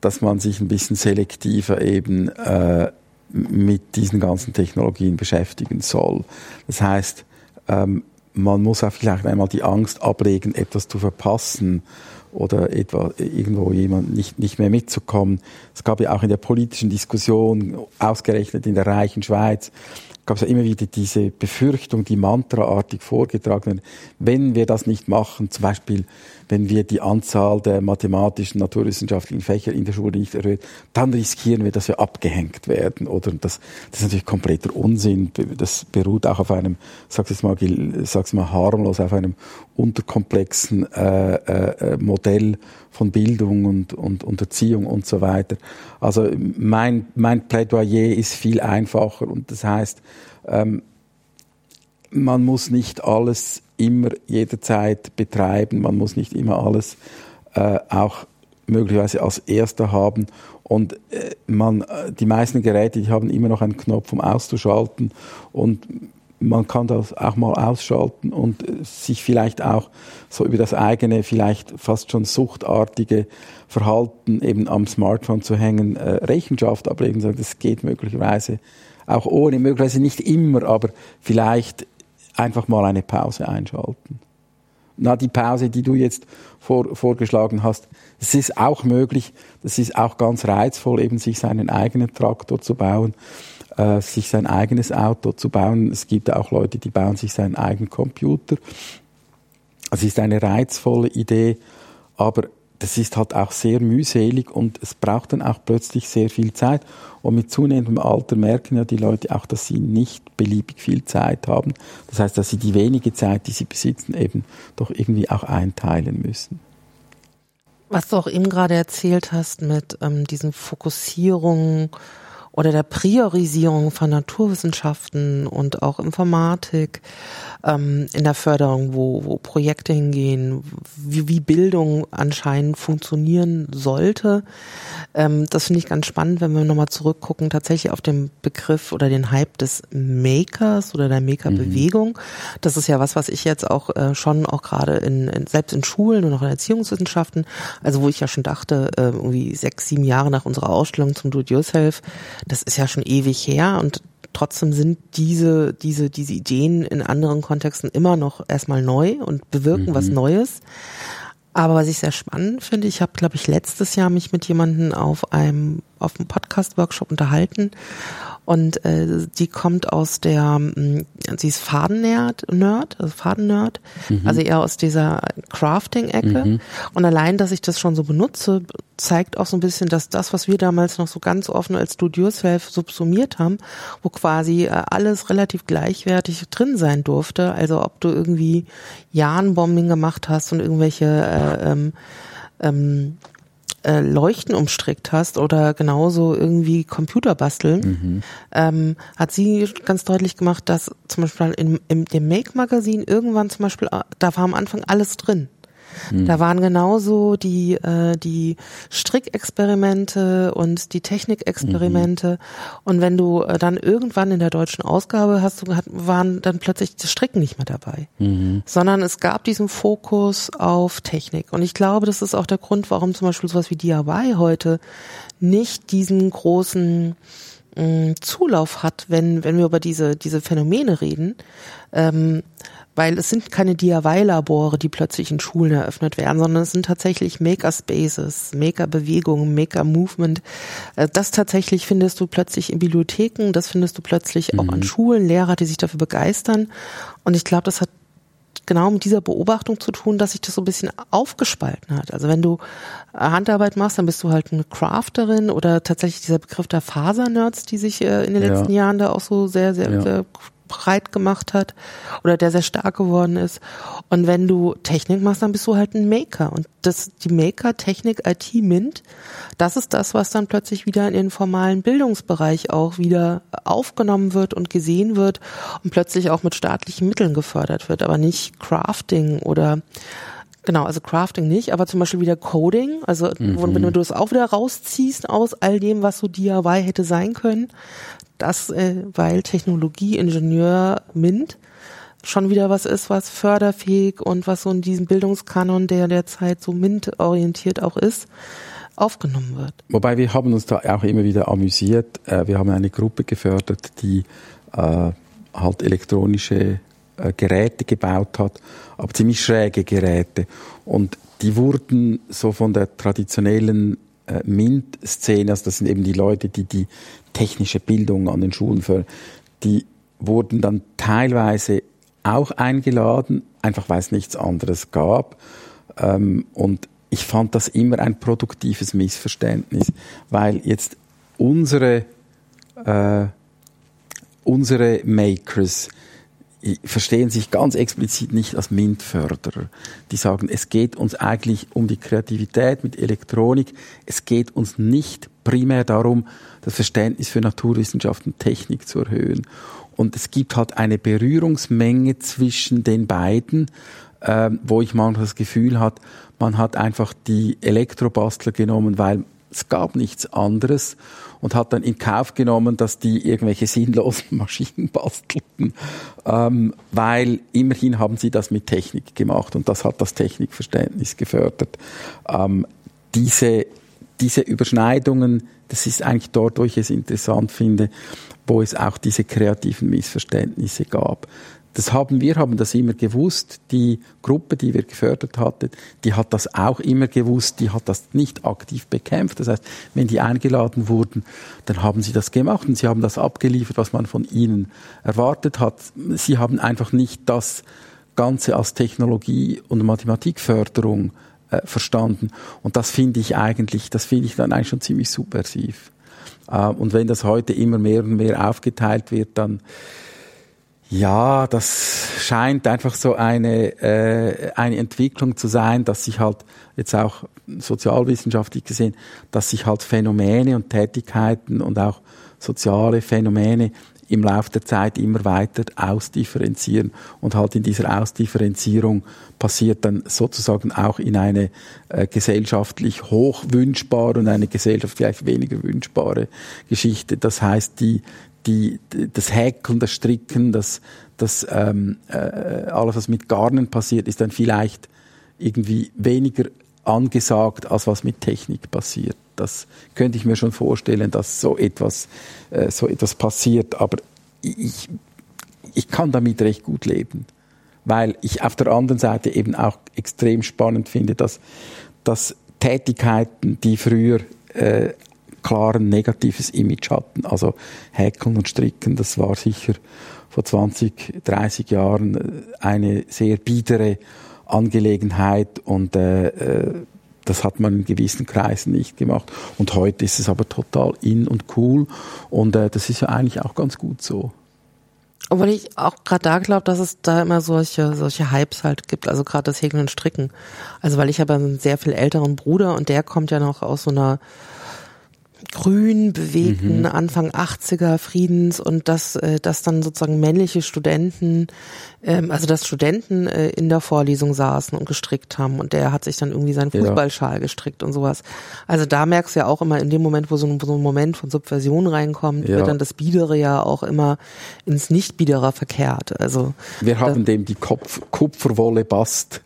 dass man sich ein bisschen selektiver eben äh, mit diesen ganzen Technologien beschäftigen soll. Das heißt, ähm, man muss auch vielleicht einmal die Angst ablegen, etwas zu verpassen oder etwa irgendwo jemand nicht, nicht mehr mitzukommen. Es gab ja auch in der politischen Diskussion, ausgerechnet in der reichen Schweiz, gab es ja immer wieder diese Befürchtung, die mantraartig vorgetragen wenn wir das nicht machen, zum Beispiel wenn wir die Anzahl der mathematischen, naturwissenschaftlichen Fächer in der Schule nicht erhöhen, dann riskieren wir, dass wir abgehängt werden. Oder das, das ist natürlich kompletter Unsinn. Das beruht auch auf einem, sag's jetzt mal, sag's mal harmlos, auf einem unterkomplexen äh, äh, Modell von Bildung und, und, und Erziehung und so weiter. Also mein, mein Plädoyer ist viel einfacher und das heißt, ähm, man muss nicht alles immer jederzeit betreiben, man muss nicht immer alles äh, auch möglicherweise als erster haben und äh, man, äh, die meisten Geräte, die haben immer noch einen Knopf, um auszuschalten und man kann das auch mal ausschalten und äh, sich vielleicht auch so über das eigene, vielleicht fast schon suchtartige Verhalten eben am Smartphone zu hängen, äh, Rechenschaft ablegen. Das geht möglicherweise auch ohne, möglicherweise nicht immer, aber vielleicht einfach mal eine Pause einschalten. Na, die Pause, die du jetzt vor, vorgeschlagen hast, es ist auch möglich, das ist auch ganz reizvoll, eben sich seinen eigenen Traktor zu bauen, äh, sich sein eigenes Auto zu bauen. Es gibt auch Leute, die bauen sich seinen eigenen Computer. Es ist eine reizvolle Idee, aber das ist halt auch sehr mühselig und es braucht dann auch plötzlich sehr viel Zeit. Und mit zunehmendem Alter merken ja die Leute auch, dass sie nicht beliebig viel Zeit haben. Das heißt, dass sie die wenige Zeit, die sie besitzen, eben doch irgendwie auch einteilen müssen. Was du auch eben gerade erzählt hast mit ähm, diesen Fokussierungen oder der Priorisierung von Naturwissenschaften und auch Informatik ähm, in der Förderung, wo, wo Projekte hingehen, wie, wie Bildung anscheinend funktionieren sollte. Ähm, das finde ich ganz spannend, wenn wir nochmal zurückgucken, tatsächlich auf den Begriff oder den Hype des Makers oder der Maker-Bewegung. Mhm. Das ist ja was, was ich jetzt auch äh, schon auch gerade in, in, selbst in Schulen und auch in Erziehungswissenschaften, also wo ich ja schon dachte, äh, irgendwie sechs, sieben Jahre nach unserer Ausstellung zum Do-it-yourself, das ist ja schon ewig her und trotzdem sind diese, diese, diese Ideen in anderen Kontexten immer noch erstmal neu und bewirken mhm. was Neues. Aber was ich sehr spannend finde, ich habe, glaube ich, letztes Jahr mich mit jemandem auf einem auf einem Podcast-Workshop unterhalten und äh, die kommt aus der, mh, sie ist Fadennerd, Nerd, also Fadennerd, mhm. also eher aus dieser Crafting-Ecke. Mhm. Und allein, dass ich das schon so benutze, zeigt auch so ein bisschen, dass das, was wir damals noch so ganz offen als Do-Yourself subsumiert haben, wo quasi äh, alles relativ gleichwertig drin sein durfte. Also ob du irgendwie Jahrenbombing gemacht hast und irgendwelche äh, ähm, ähm, äh, Leuchten umstrickt hast oder genauso irgendwie Computer basteln, mhm. ähm, hat sie ganz deutlich gemacht, dass zum Beispiel in, in dem Make-Magazin irgendwann zum Beispiel, äh, da war am Anfang alles drin. Mhm. Da waren genauso die, äh, die Strickexperimente und die Technikexperimente. Mhm. Und wenn du äh, dann irgendwann in der deutschen Ausgabe hast, du, hat, waren dann plötzlich das Stricken nicht mehr dabei. Mhm. Sondern es gab diesen Fokus auf Technik. Und ich glaube, das ist auch der Grund, warum zum Beispiel sowas wie DIY heute nicht diesen großen mm, Zulauf hat, wenn, wenn wir über diese, diese Phänomene reden, ähm, weil es sind keine DIY-Labore, die plötzlich in Schulen eröffnet werden, sondern es sind tatsächlich Maker-Spaces, Maker-Bewegungen, Maker-Movement. Äh, das tatsächlich findest du plötzlich in Bibliotheken, das findest du plötzlich auch an mhm. Schulen, Lehrer, die sich dafür begeistern. Und ich glaube, das hat genau mit dieser Beobachtung zu tun, dass sich das so ein bisschen aufgespalten hat. Also wenn du Handarbeit machst, dann bist du halt eine Crafterin oder tatsächlich dieser Begriff der Fasernerds, die sich äh, in den ja. letzten Jahren da auch so sehr, sehr, ja. sehr breit gemacht hat oder der sehr stark geworden ist. Und wenn du Technik machst, dann bist du halt ein Maker. Und das, die Maker, Technik, IT, MINT, das ist das, was dann plötzlich wieder in den formalen Bildungsbereich auch wieder aufgenommen wird und gesehen wird und plötzlich auch mit staatlichen Mitteln gefördert wird, aber nicht Crafting oder Genau, also Crafting nicht, aber zum Beispiel wieder Coding, also mhm. wenn du das auch wieder rausziehst aus all dem, was so DIY hätte sein können, das, äh, weil Technologieingenieur MINT schon wieder was ist, was förderfähig und was so in diesem Bildungskanon, der derzeit so MINT-orientiert auch ist, aufgenommen wird. Wobei wir haben uns da auch immer wieder amüsiert. Äh, wir haben eine Gruppe gefördert, die äh, halt elektronische äh, Geräte gebaut hat, aber ziemlich schräge Geräte. Und die wurden so von der traditionellen äh, MINT-Szene, also das sind eben die Leute, die die technische Bildung an den Schulen fördern, die wurden dann teilweise auch eingeladen, einfach weil es nichts anderes gab. Ähm, und ich fand das immer ein produktives Missverständnis, weil jetzt unsere, äh, unsere Makers, verstehen sich ganz explizit nicht als MINT-Förderer. Die sagen, es geht uns eigentlich um die Kreativität mit Elektronik. Es geht uns nicht primär darum, das Verständnis für Naturwissenschaft und Technik zu erhöhen. Und es gibt halt eine Berührungsmenge zwischen den beiden, äh, wo ich manchmal das Gefühl hat, man hat einfach die Elektrobastler genommen, weil es gab nichts anderes und hat dann in Kauf genommen, dass die irgendwelche sinnlosen Maschinen bastelten, ähm, weil immerhin haben sie das mit Technik gemacht und das hat das Technikverständnis gefördert. Ähm, diese, diese Überschneidungen, das ist eigentlich dort, wo ich es interessant finde, wo es auch diese kreativen Missverständnisse gab. Das haben wir haben das immer gewusst. Die Gruppe, die wir gefördert hatten, die hat das auch immer gewusst. Die hat das nicht aktiv bekämpft. Das heißt, wenn die eingeladen wurden, dann haben sie das gemacht und sie haben das abgeliefert, was man von ihnen erwartet hat. Sie haben einfach nicht das Ganze als Technologie- und Mathematikförderung äh, verstanden. Und das finde ich eigentlich, das finde ich dann eigentlich schon ziemlich subversiv. Äh, und wenn das heute immer mehr und mehr aufgeteilt wird, dann ja, das scheint einfach so eine, äh, eine Entwicklung zu sein, dass sich halt jetzt auch sozialwissenschaftlich gesehen, dass sich halt Phänomene und Tätigkeiten und auch soziale Phänomene im Laufe der Zeit immer weiter ausdifferenzieren und halt in dieser Ausdifferenzierung passiert dann sozusagen auch in eine äh, gesellschaftlich hoch wünschbare und eine gesellschaftlich weniger wünschbare Geschichte. Das heißt, die, die, das Häkeln, das Stricken, das, das ähm, äh, alles, was mit Garnen passiert, ist dann vielleicht irgendwie weniger angesagt, als was mit Technik passiert. Das könnte ich mir schon vorstellen, dass so etwas, äh, so etwas passiert. Aber ich, ich kann damit recht gut leben, weil ich auf der anderen Seite eben auch extrem spannend finde, dass, dass Tätigkeiten, die früher äh, klar ein negatives Image hatten. Also Häkeln und Stricken, das war sicher vor 20, 30 Jahren äh, eine sehr biedere Angelegenheit und äh, äh, das hat man in gewissen Kreisen nicht gemacht. Und heute ist es aber total in und cool und äh, das ist ja eigentlich auch ganz gut so. Obwohl ich auch gerade da glaube, dass es da immer solche, solche Hypes halt gibt, also gerade das Häkeln und Stricken. Also weil ich habe einen sehr viel älteren Bruder und der kommt ja noch aus so einer grün bewegten mhm. Anfang 80er Friedens und dass, äh, dass dann sozusagen männliche Studenten, ähm, also dass Studenten äh, in der Vorlesung saßen und gestrickt haben und der hat sich dann irgendwie seinen Fußballschal ja. gestrickt und sowas. Also da merkst du ja auch immer in dem Moment, wo so ein, so ein Moment von Subversion reinkommt, ja. wird dann das Biedere ja auch immer ins Nicht-Biedere verkehrt. Also wir haben dem die Kopf Kupferwolle Bast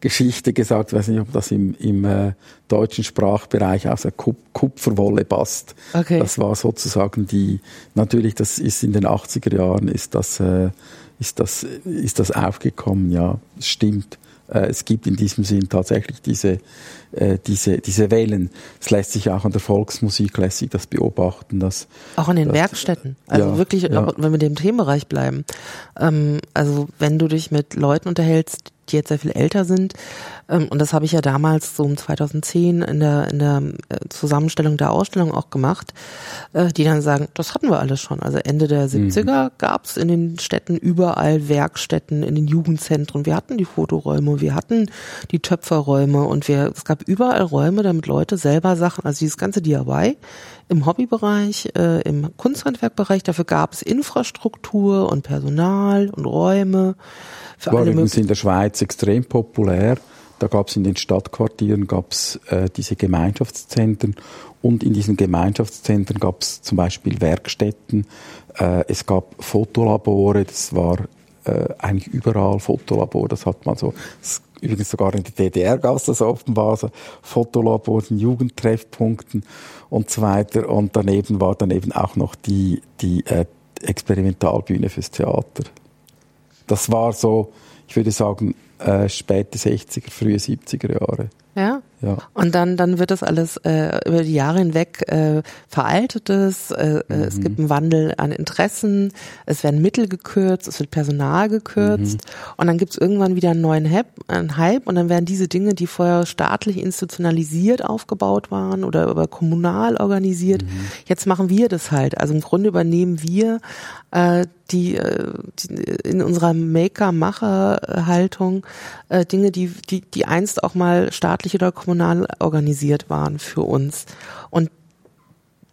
Geschichte gesagt, ich weiß nicht, ob das im, im äh, deutschen Sprachbereich aus der Kup Kupferwolle passt. Okay. Das war sozusagen die, natürlich, das ist in den 80er Jahren, ist das, äh, ist das, ist das aufgekommen, ja, es stimmt. Äh, es gibt in diesem Sinn tatsächlich diese, äh, diese, diese Wellen. Es lässt sich auch an der Volksmusik lässt sich das beobachten. Dass, auch an den dass, Werkstätten. Also ja, wirklich, ja. Wenn wir dem Themenbereich bleiben. Ähm, also wenn du dich mit Leuten unterhältst, die jetzt sehr viel älter sind. Ähm, und das habe ich ja damals so um 2010 in der, in der äh, Zusammenstellung der Ausstellung auch gemacht, äh, die dann sagen, das hatten wir alles schon. Also Ende der 70er mhm. gab es in den Städten überall Werkstätten, in den Jugendzentren. Wir hatten die Fotoräume, wir hatten die Töpferräume und wir, es gab überall Räume, damit Leute selber Sachen, also dieses ganze DIY im Hobbybereich, äh, im Kunsthandwerkbereich, dafür gab es Infrastruktur und Personal und Räume. Für War übrigens in der Schweiz extrem populär. Da gab es in den Stadtquartieren gab's, äh, diese Gemeinschaftszentren und in diesen Gemeinschaftszentren gab es zum Beispiel Werkstätten. Äh, es gab Fotolabore, das war äh, eigentlich überall Fotolabor. Das hat man so, das, übrigens sogar in der DDR gab es das offenbar, so Fotolabor, in Jugendtreffpunkten und so weiter. Und daneben war dann eben auch noch die, die äh, Experimentalbühne fürs Theater. Das war so, ich würde sagen, äh, späte 60er, frühe 70er Jahre. Ja. Ja. Und dann, dann wird das alles äh, über die Jahre hinweg äh, veraltet es, äh, mhm. es gibt einen Wandel an Interessen, es werden Mittel gekürzt, es wird Personal gekürzt mhm. und dann gibt es irgendwann wieder einen neuen Hype, einen Hype und dann werden diese Dinge, die vorher staatlich institutionalisiert aufgebaut waren oder über kommunal organisiert, mhm. jetzt machen wir das halt. Also im Grunde übernehmen wir äh, die, äh, die in unserer Maker-Macher-Haltung äh, Dinge, die, die, die einst auch mal staatlich oder kommunal organisiert waren für uns. Und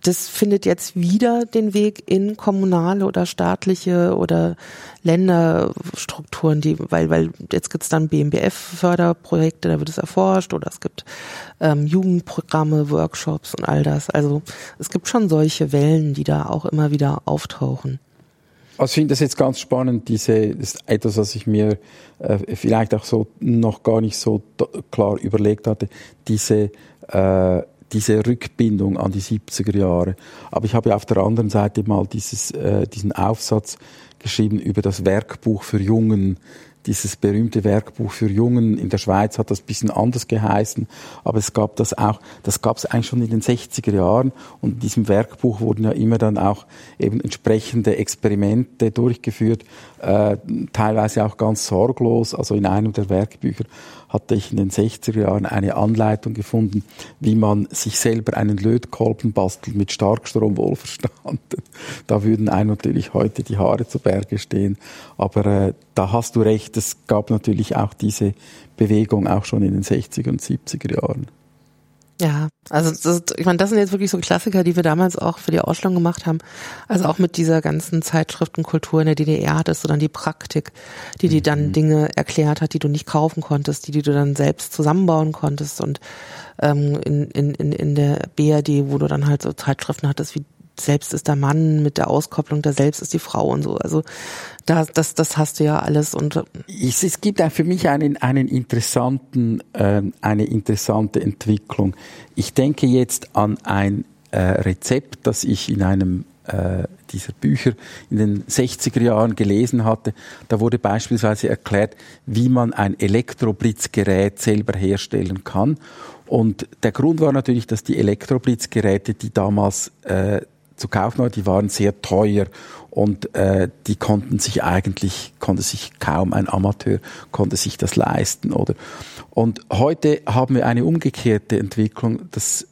das findet jetzt wieder den Weg in kommunale oder staatliche oder Länderstrukturen, die, weil, weil jetzt gibt's dann BMBF-Förderprojekte, da wird es erforscht, oder es gibt ähm, Jugendprogramme, Workshops und all das. Also es gibt schon solche Wellen, die da auch immer wieder auftauchen. Also ich finde das jetzt ganz spannend, diese, das ist etwas, was ich mir äh, vielleicht auch so noch gar nicht so klar überlegt hatte, diese, äh, diese Rückbindung an die 70er Jahre. Aber ich habe auf der anderen Seite mal dieses, äh, diesen Aufsatz geschrieben über das Werkbuch für Jungen dieses berühmte Werkbuch für Jungen. In der Schweiz hat das ein bisschen anders geheißen, aber es gab das auch, das gab es eigentlich schon in den 60er Jahren und in diesem Werkbuch wurden ja immer dann auch eben entsprechende Experimente durchgeführt, äh, teilweise auch ganz sorglos. Also in einem der Werkbücher hatte ich in den 60er Jahren eine Anleitung gefunden, wie man sich selber einen Lötkolben bastelt mit Starkstrom wohlverstanden. Da würden einem natürlich heute die Haare zu Berge stehen. Aber äh, da hast du recht, es gab natürlich auch diese Bewegung auch schon in den 60er und 70er Jahren. Ja, also das, ich meine, das sind jetzt wirklich so Klassiker, die wir damals auch für die Ausstellung gemacht haben. Also auch mit dieser ganzen Zeitschriftenkultur in der DDR hattest du dann die Praktik, die dir dann mhm. Dinge erklärt hat, die du nicht kaufen konntest, die, die du dann selbst zusammenbauen konntest und ähm, in, in, in, in der BRD, wo du dann halt so Zeitschriften hattest wie selbst ist der Mann mit der Auskopplung, der selbst ist die Frau und so. Also da, das, das hast du ja alles. Und es, es gibt für mich einen, einen interessanten, äh, eine interessante Entwicklung. Ich denke jetzt an ein äh, Rezept, das ich in einem äh, dieser Bücher in den 60er Jahren gelesen hatte. Da wurde beispielsweise erklärt, wie man ein Elektroblitzgerät selber herstellen kann. Und der Grund war natürlich, dass die Elektroblitzgeräte, die damals äh, zu kaufen war, die waren sehr teuer und äh, die konnten sich eigentlich, konnte sich kaum ein Amateur, konnte sich das leisten, oder? Und heute haben wir eine umgekehrte Entwicklung, dass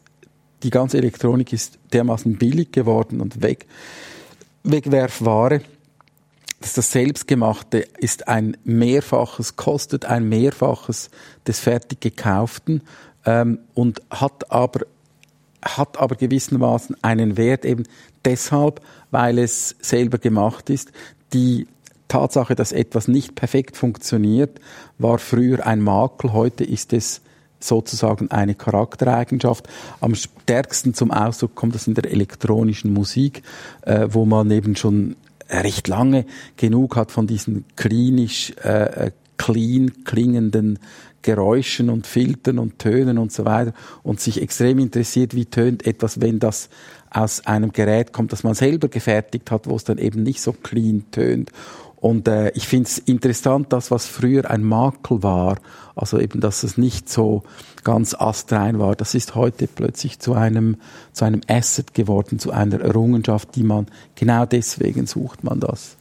die ganze Elektronik ist dermaßen billig geworden und weg, Wegwerfware, dass das Selbstgemachte ist ein Mehrfaches, kostet ein Mehrfaches des fertig gekauften ähm, und hat aber hat aber gewissermaßen einen Wert eben deshalb, weil es selber gemacht ist. Die Tatsache, dass etwas nicht perfekt funktioniert, war früher ein Makel, heute ist es sozusagen eine Charaktereigenschaft. Am stärksten zum Ausdruck kommt das in der elektronischen Musik, äh, wo man eben schon recht lange genug hat von diesen klinisch äh, clean klingenden Geräuschen und Filtern und Tönen und so weiter und sich extrem interessiert, wie tönt etwas, wenn das aus einem Gerät kommt, das man selber gefertigt hat, wo es dann eben nicht so clean tönt. Und äh, ich finde es interessant, das, was früher ein Makel war, also eben, dass es nicht so ganz astrein war, das ist heute plötzlich zu einem, zu einem Asset geworden, zu einer Errungenschaft, die man, genau deswegen sucht man das.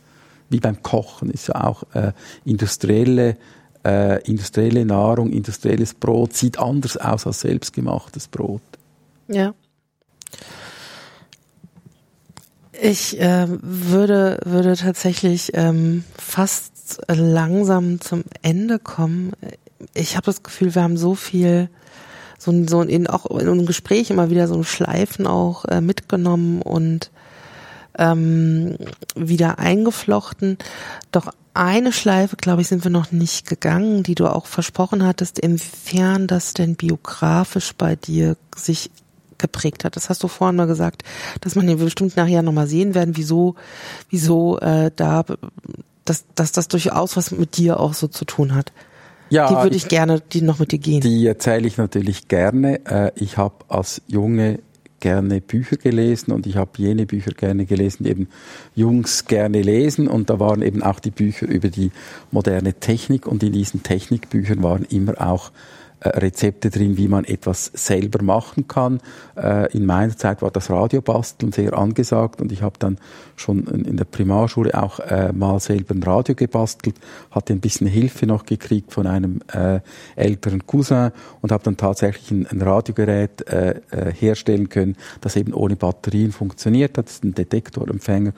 Wie beim Kochen ist ja auch äh, industrielle äh, industrielle Nahrung, industrielles Brot sieht anders aus als selbstgemachtes Brot. Ja. Ich äh, würde, würde tatsächlich ähm, fast langsam zum Ende kommen. Ich habe das Gefühl, wir haben so viel, so, so in, auch in unserem Gespräch immer wieder so Schleifen auch äh, mitgenommen und ähm, wieder eingeflochten. Doch eine Schleife, glaube ich, sind wir noch nicht gegangen, die du auch versprochen hattest, inwiefern das denn biografisch bei dir sich geprägt hat. Das hast du vorhin mal gesagt, dass man hier bestimmt nachher nochmal sehen werden, wieso, wieso äh, da, dass, dass das durchaus was mit dir auch so zu tun hat. Ja, die würde ich, ich gerne, die noch mit dir gehen. Die erzähle ich natürlich gerne. Äh, ich habe als junge gerne Bücher gelesen und ich habe jene Bücher gerne gelesen, die eben Jungs gerne lesen. Und da waren eben auch die Bücher über die moderne Technik. Und in diesen Technikbüchern waren immer auch Rezepte drin, wie man etwas selber machen kann. Äh, in meiner Zeit war das Radiobasteln sehr angesagt und ich habe dann schon in der Primarschule auch äh, mal selber ein Radio gebastelt, hatte ein bisschen Hilfe noch gekriegt von einem älteren Cousin und habe dann tatsächlich ein, Radiogerät herstellen können, das eben ohne Batterien funktioniert hat. Das ist ein Detektorempfänger.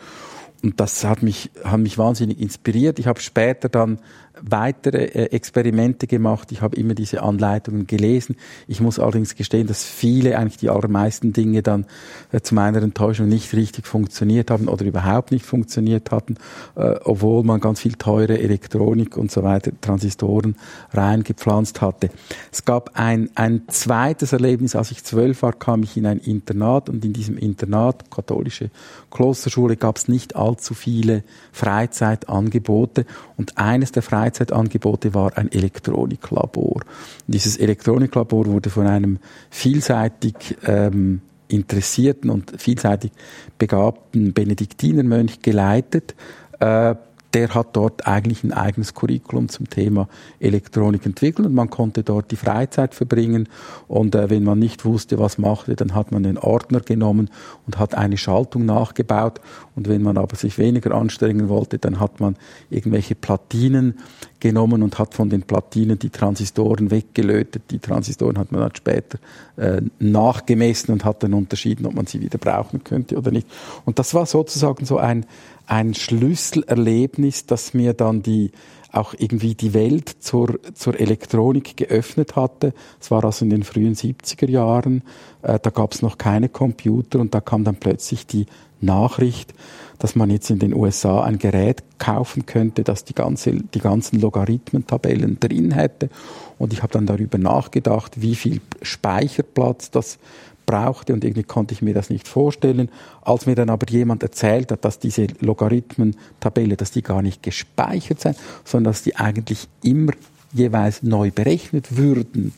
Und das hat mich, hat mich wahnsinnig inspiriert. Ich habe später dann weitere äh, Experimente gemacht. Ich habe immer diese Anleitungen gelesen. Ich muss allerdings gestehen, dass viele, eigentlich die allermeisten Dinge dann äh, zu meiner Enttäuschung nicht richtig funktioniert haben oder überhaupt nicht funktioniert hatten, äh, obwohl man ganz viel teure Elektronik und so weiter, Transistoren reingepflanzt hatte. Es gab ein, ein zweites Erlebnis, als ich zwölf war, kam ich in ein Internat und in diesem Internat, katholische Klosterschule, gab es nicht allzu viele Freizeitangebote und eines der Freizeit Freizeitangebote war ein Elektroniklabor. Dieses Elektroniklabor wurde von einem vielseitig ähm, interessierten und vielseitig begabten Benediktinermönch geleitet. Äh, der hat dort eigentlich ein eigenes Curriculum zum Thema Elektronik entwickelt und man konnte dort die Freizeit verbringen und äh, wenn man nicht wusste, was machte, dann hat man den Ordner genommen und hat eine Schaltung nachgebaut und wenn man aber sich weniger anstrengen wollte, dann hat man irgendwelche Platinen genommen und hat von den Platinen die Transistoren weggelötet. Die Transistoren hat man dann später äh, nachgemessen und hat dann unterschieden, ob man sie wieder brauchen könnte oder nicht. Und das war sozusagen so ein ein Schlüsselerlebnis, das mir dann die auch irgendwie die Welt zur, zur Elektronik geöffnet hatte. Es war also in den frühen 70er Jahren, äh, da gab es noch keine Computer und da kam dann plötzlich die Nachricht, dass man jetzt in den USA ein Gerät kaufen könnte, das die, ganze, die ganzen Logarithmentabellen drin hätte. Und ich habe dann darüber nachgedacht, wie viel Speicherplatz das brauchte und irgendwie konnte ich mir das nicht vorstellen. Als mir dann aber jemand erzählt hat, dass diese Logarithmentabelle, dass die gar nicht gespeichert sind, sondern dass die eigentlich immer jeweils neu berechnet würden,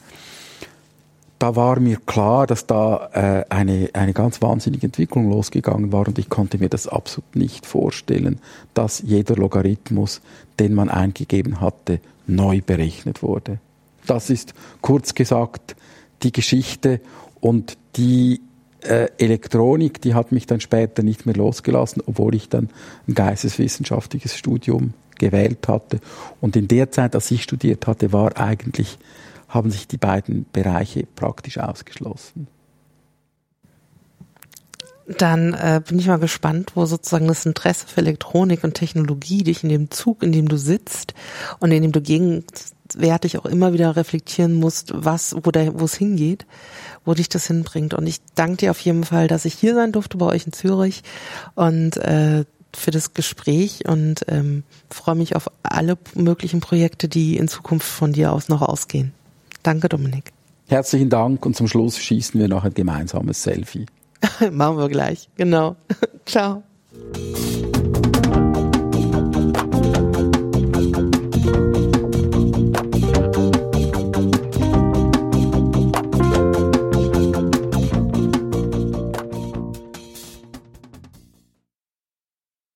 da war mir klar, dass da äh, eine, eine ganz wahnsinnige Entwicklung losgegangen war und ich konnte mir das absolut nicht vorstellen, dass jeder Logarithmus, den man eingegeben hatte, neu berechnet wurde. Das ist kurz gesagt die Geschichte und die äh, Elektronik, die hat mich dann später nicht mehr losgelassen, obwohl ich dann ein geisteswissenschaftliches Studium gewählt hatte. Und in der Zeit, als ich studiert hatte, war eigentlich, haben sich die beiden Bereiche praktisch ausgeschlossen. Dann äh, bin ich mal gespannt, wo sozusagen das Interesse für Elektronik und Technologie dich in dem Zug, in dem du sitzt und in dem du gegenwärtig auch immer wieder reflektieren musst, was, wo, der, wo es hingeht, wo dich das hinbringt. Und ich danke dir auf jeden Fall, dass ich hier sein durfte bei euch in Zürich und äh, für das Gespräch und ähm, freue mich auf alle möglichen Projekte, die in Zukunft von dir aus noch ausgehen. Danke, Dominik. Herzlichen Dank und zum Schluss schießen wir noch ein gemeinsames Selfie. Machen wir gleich, genau. Ciao.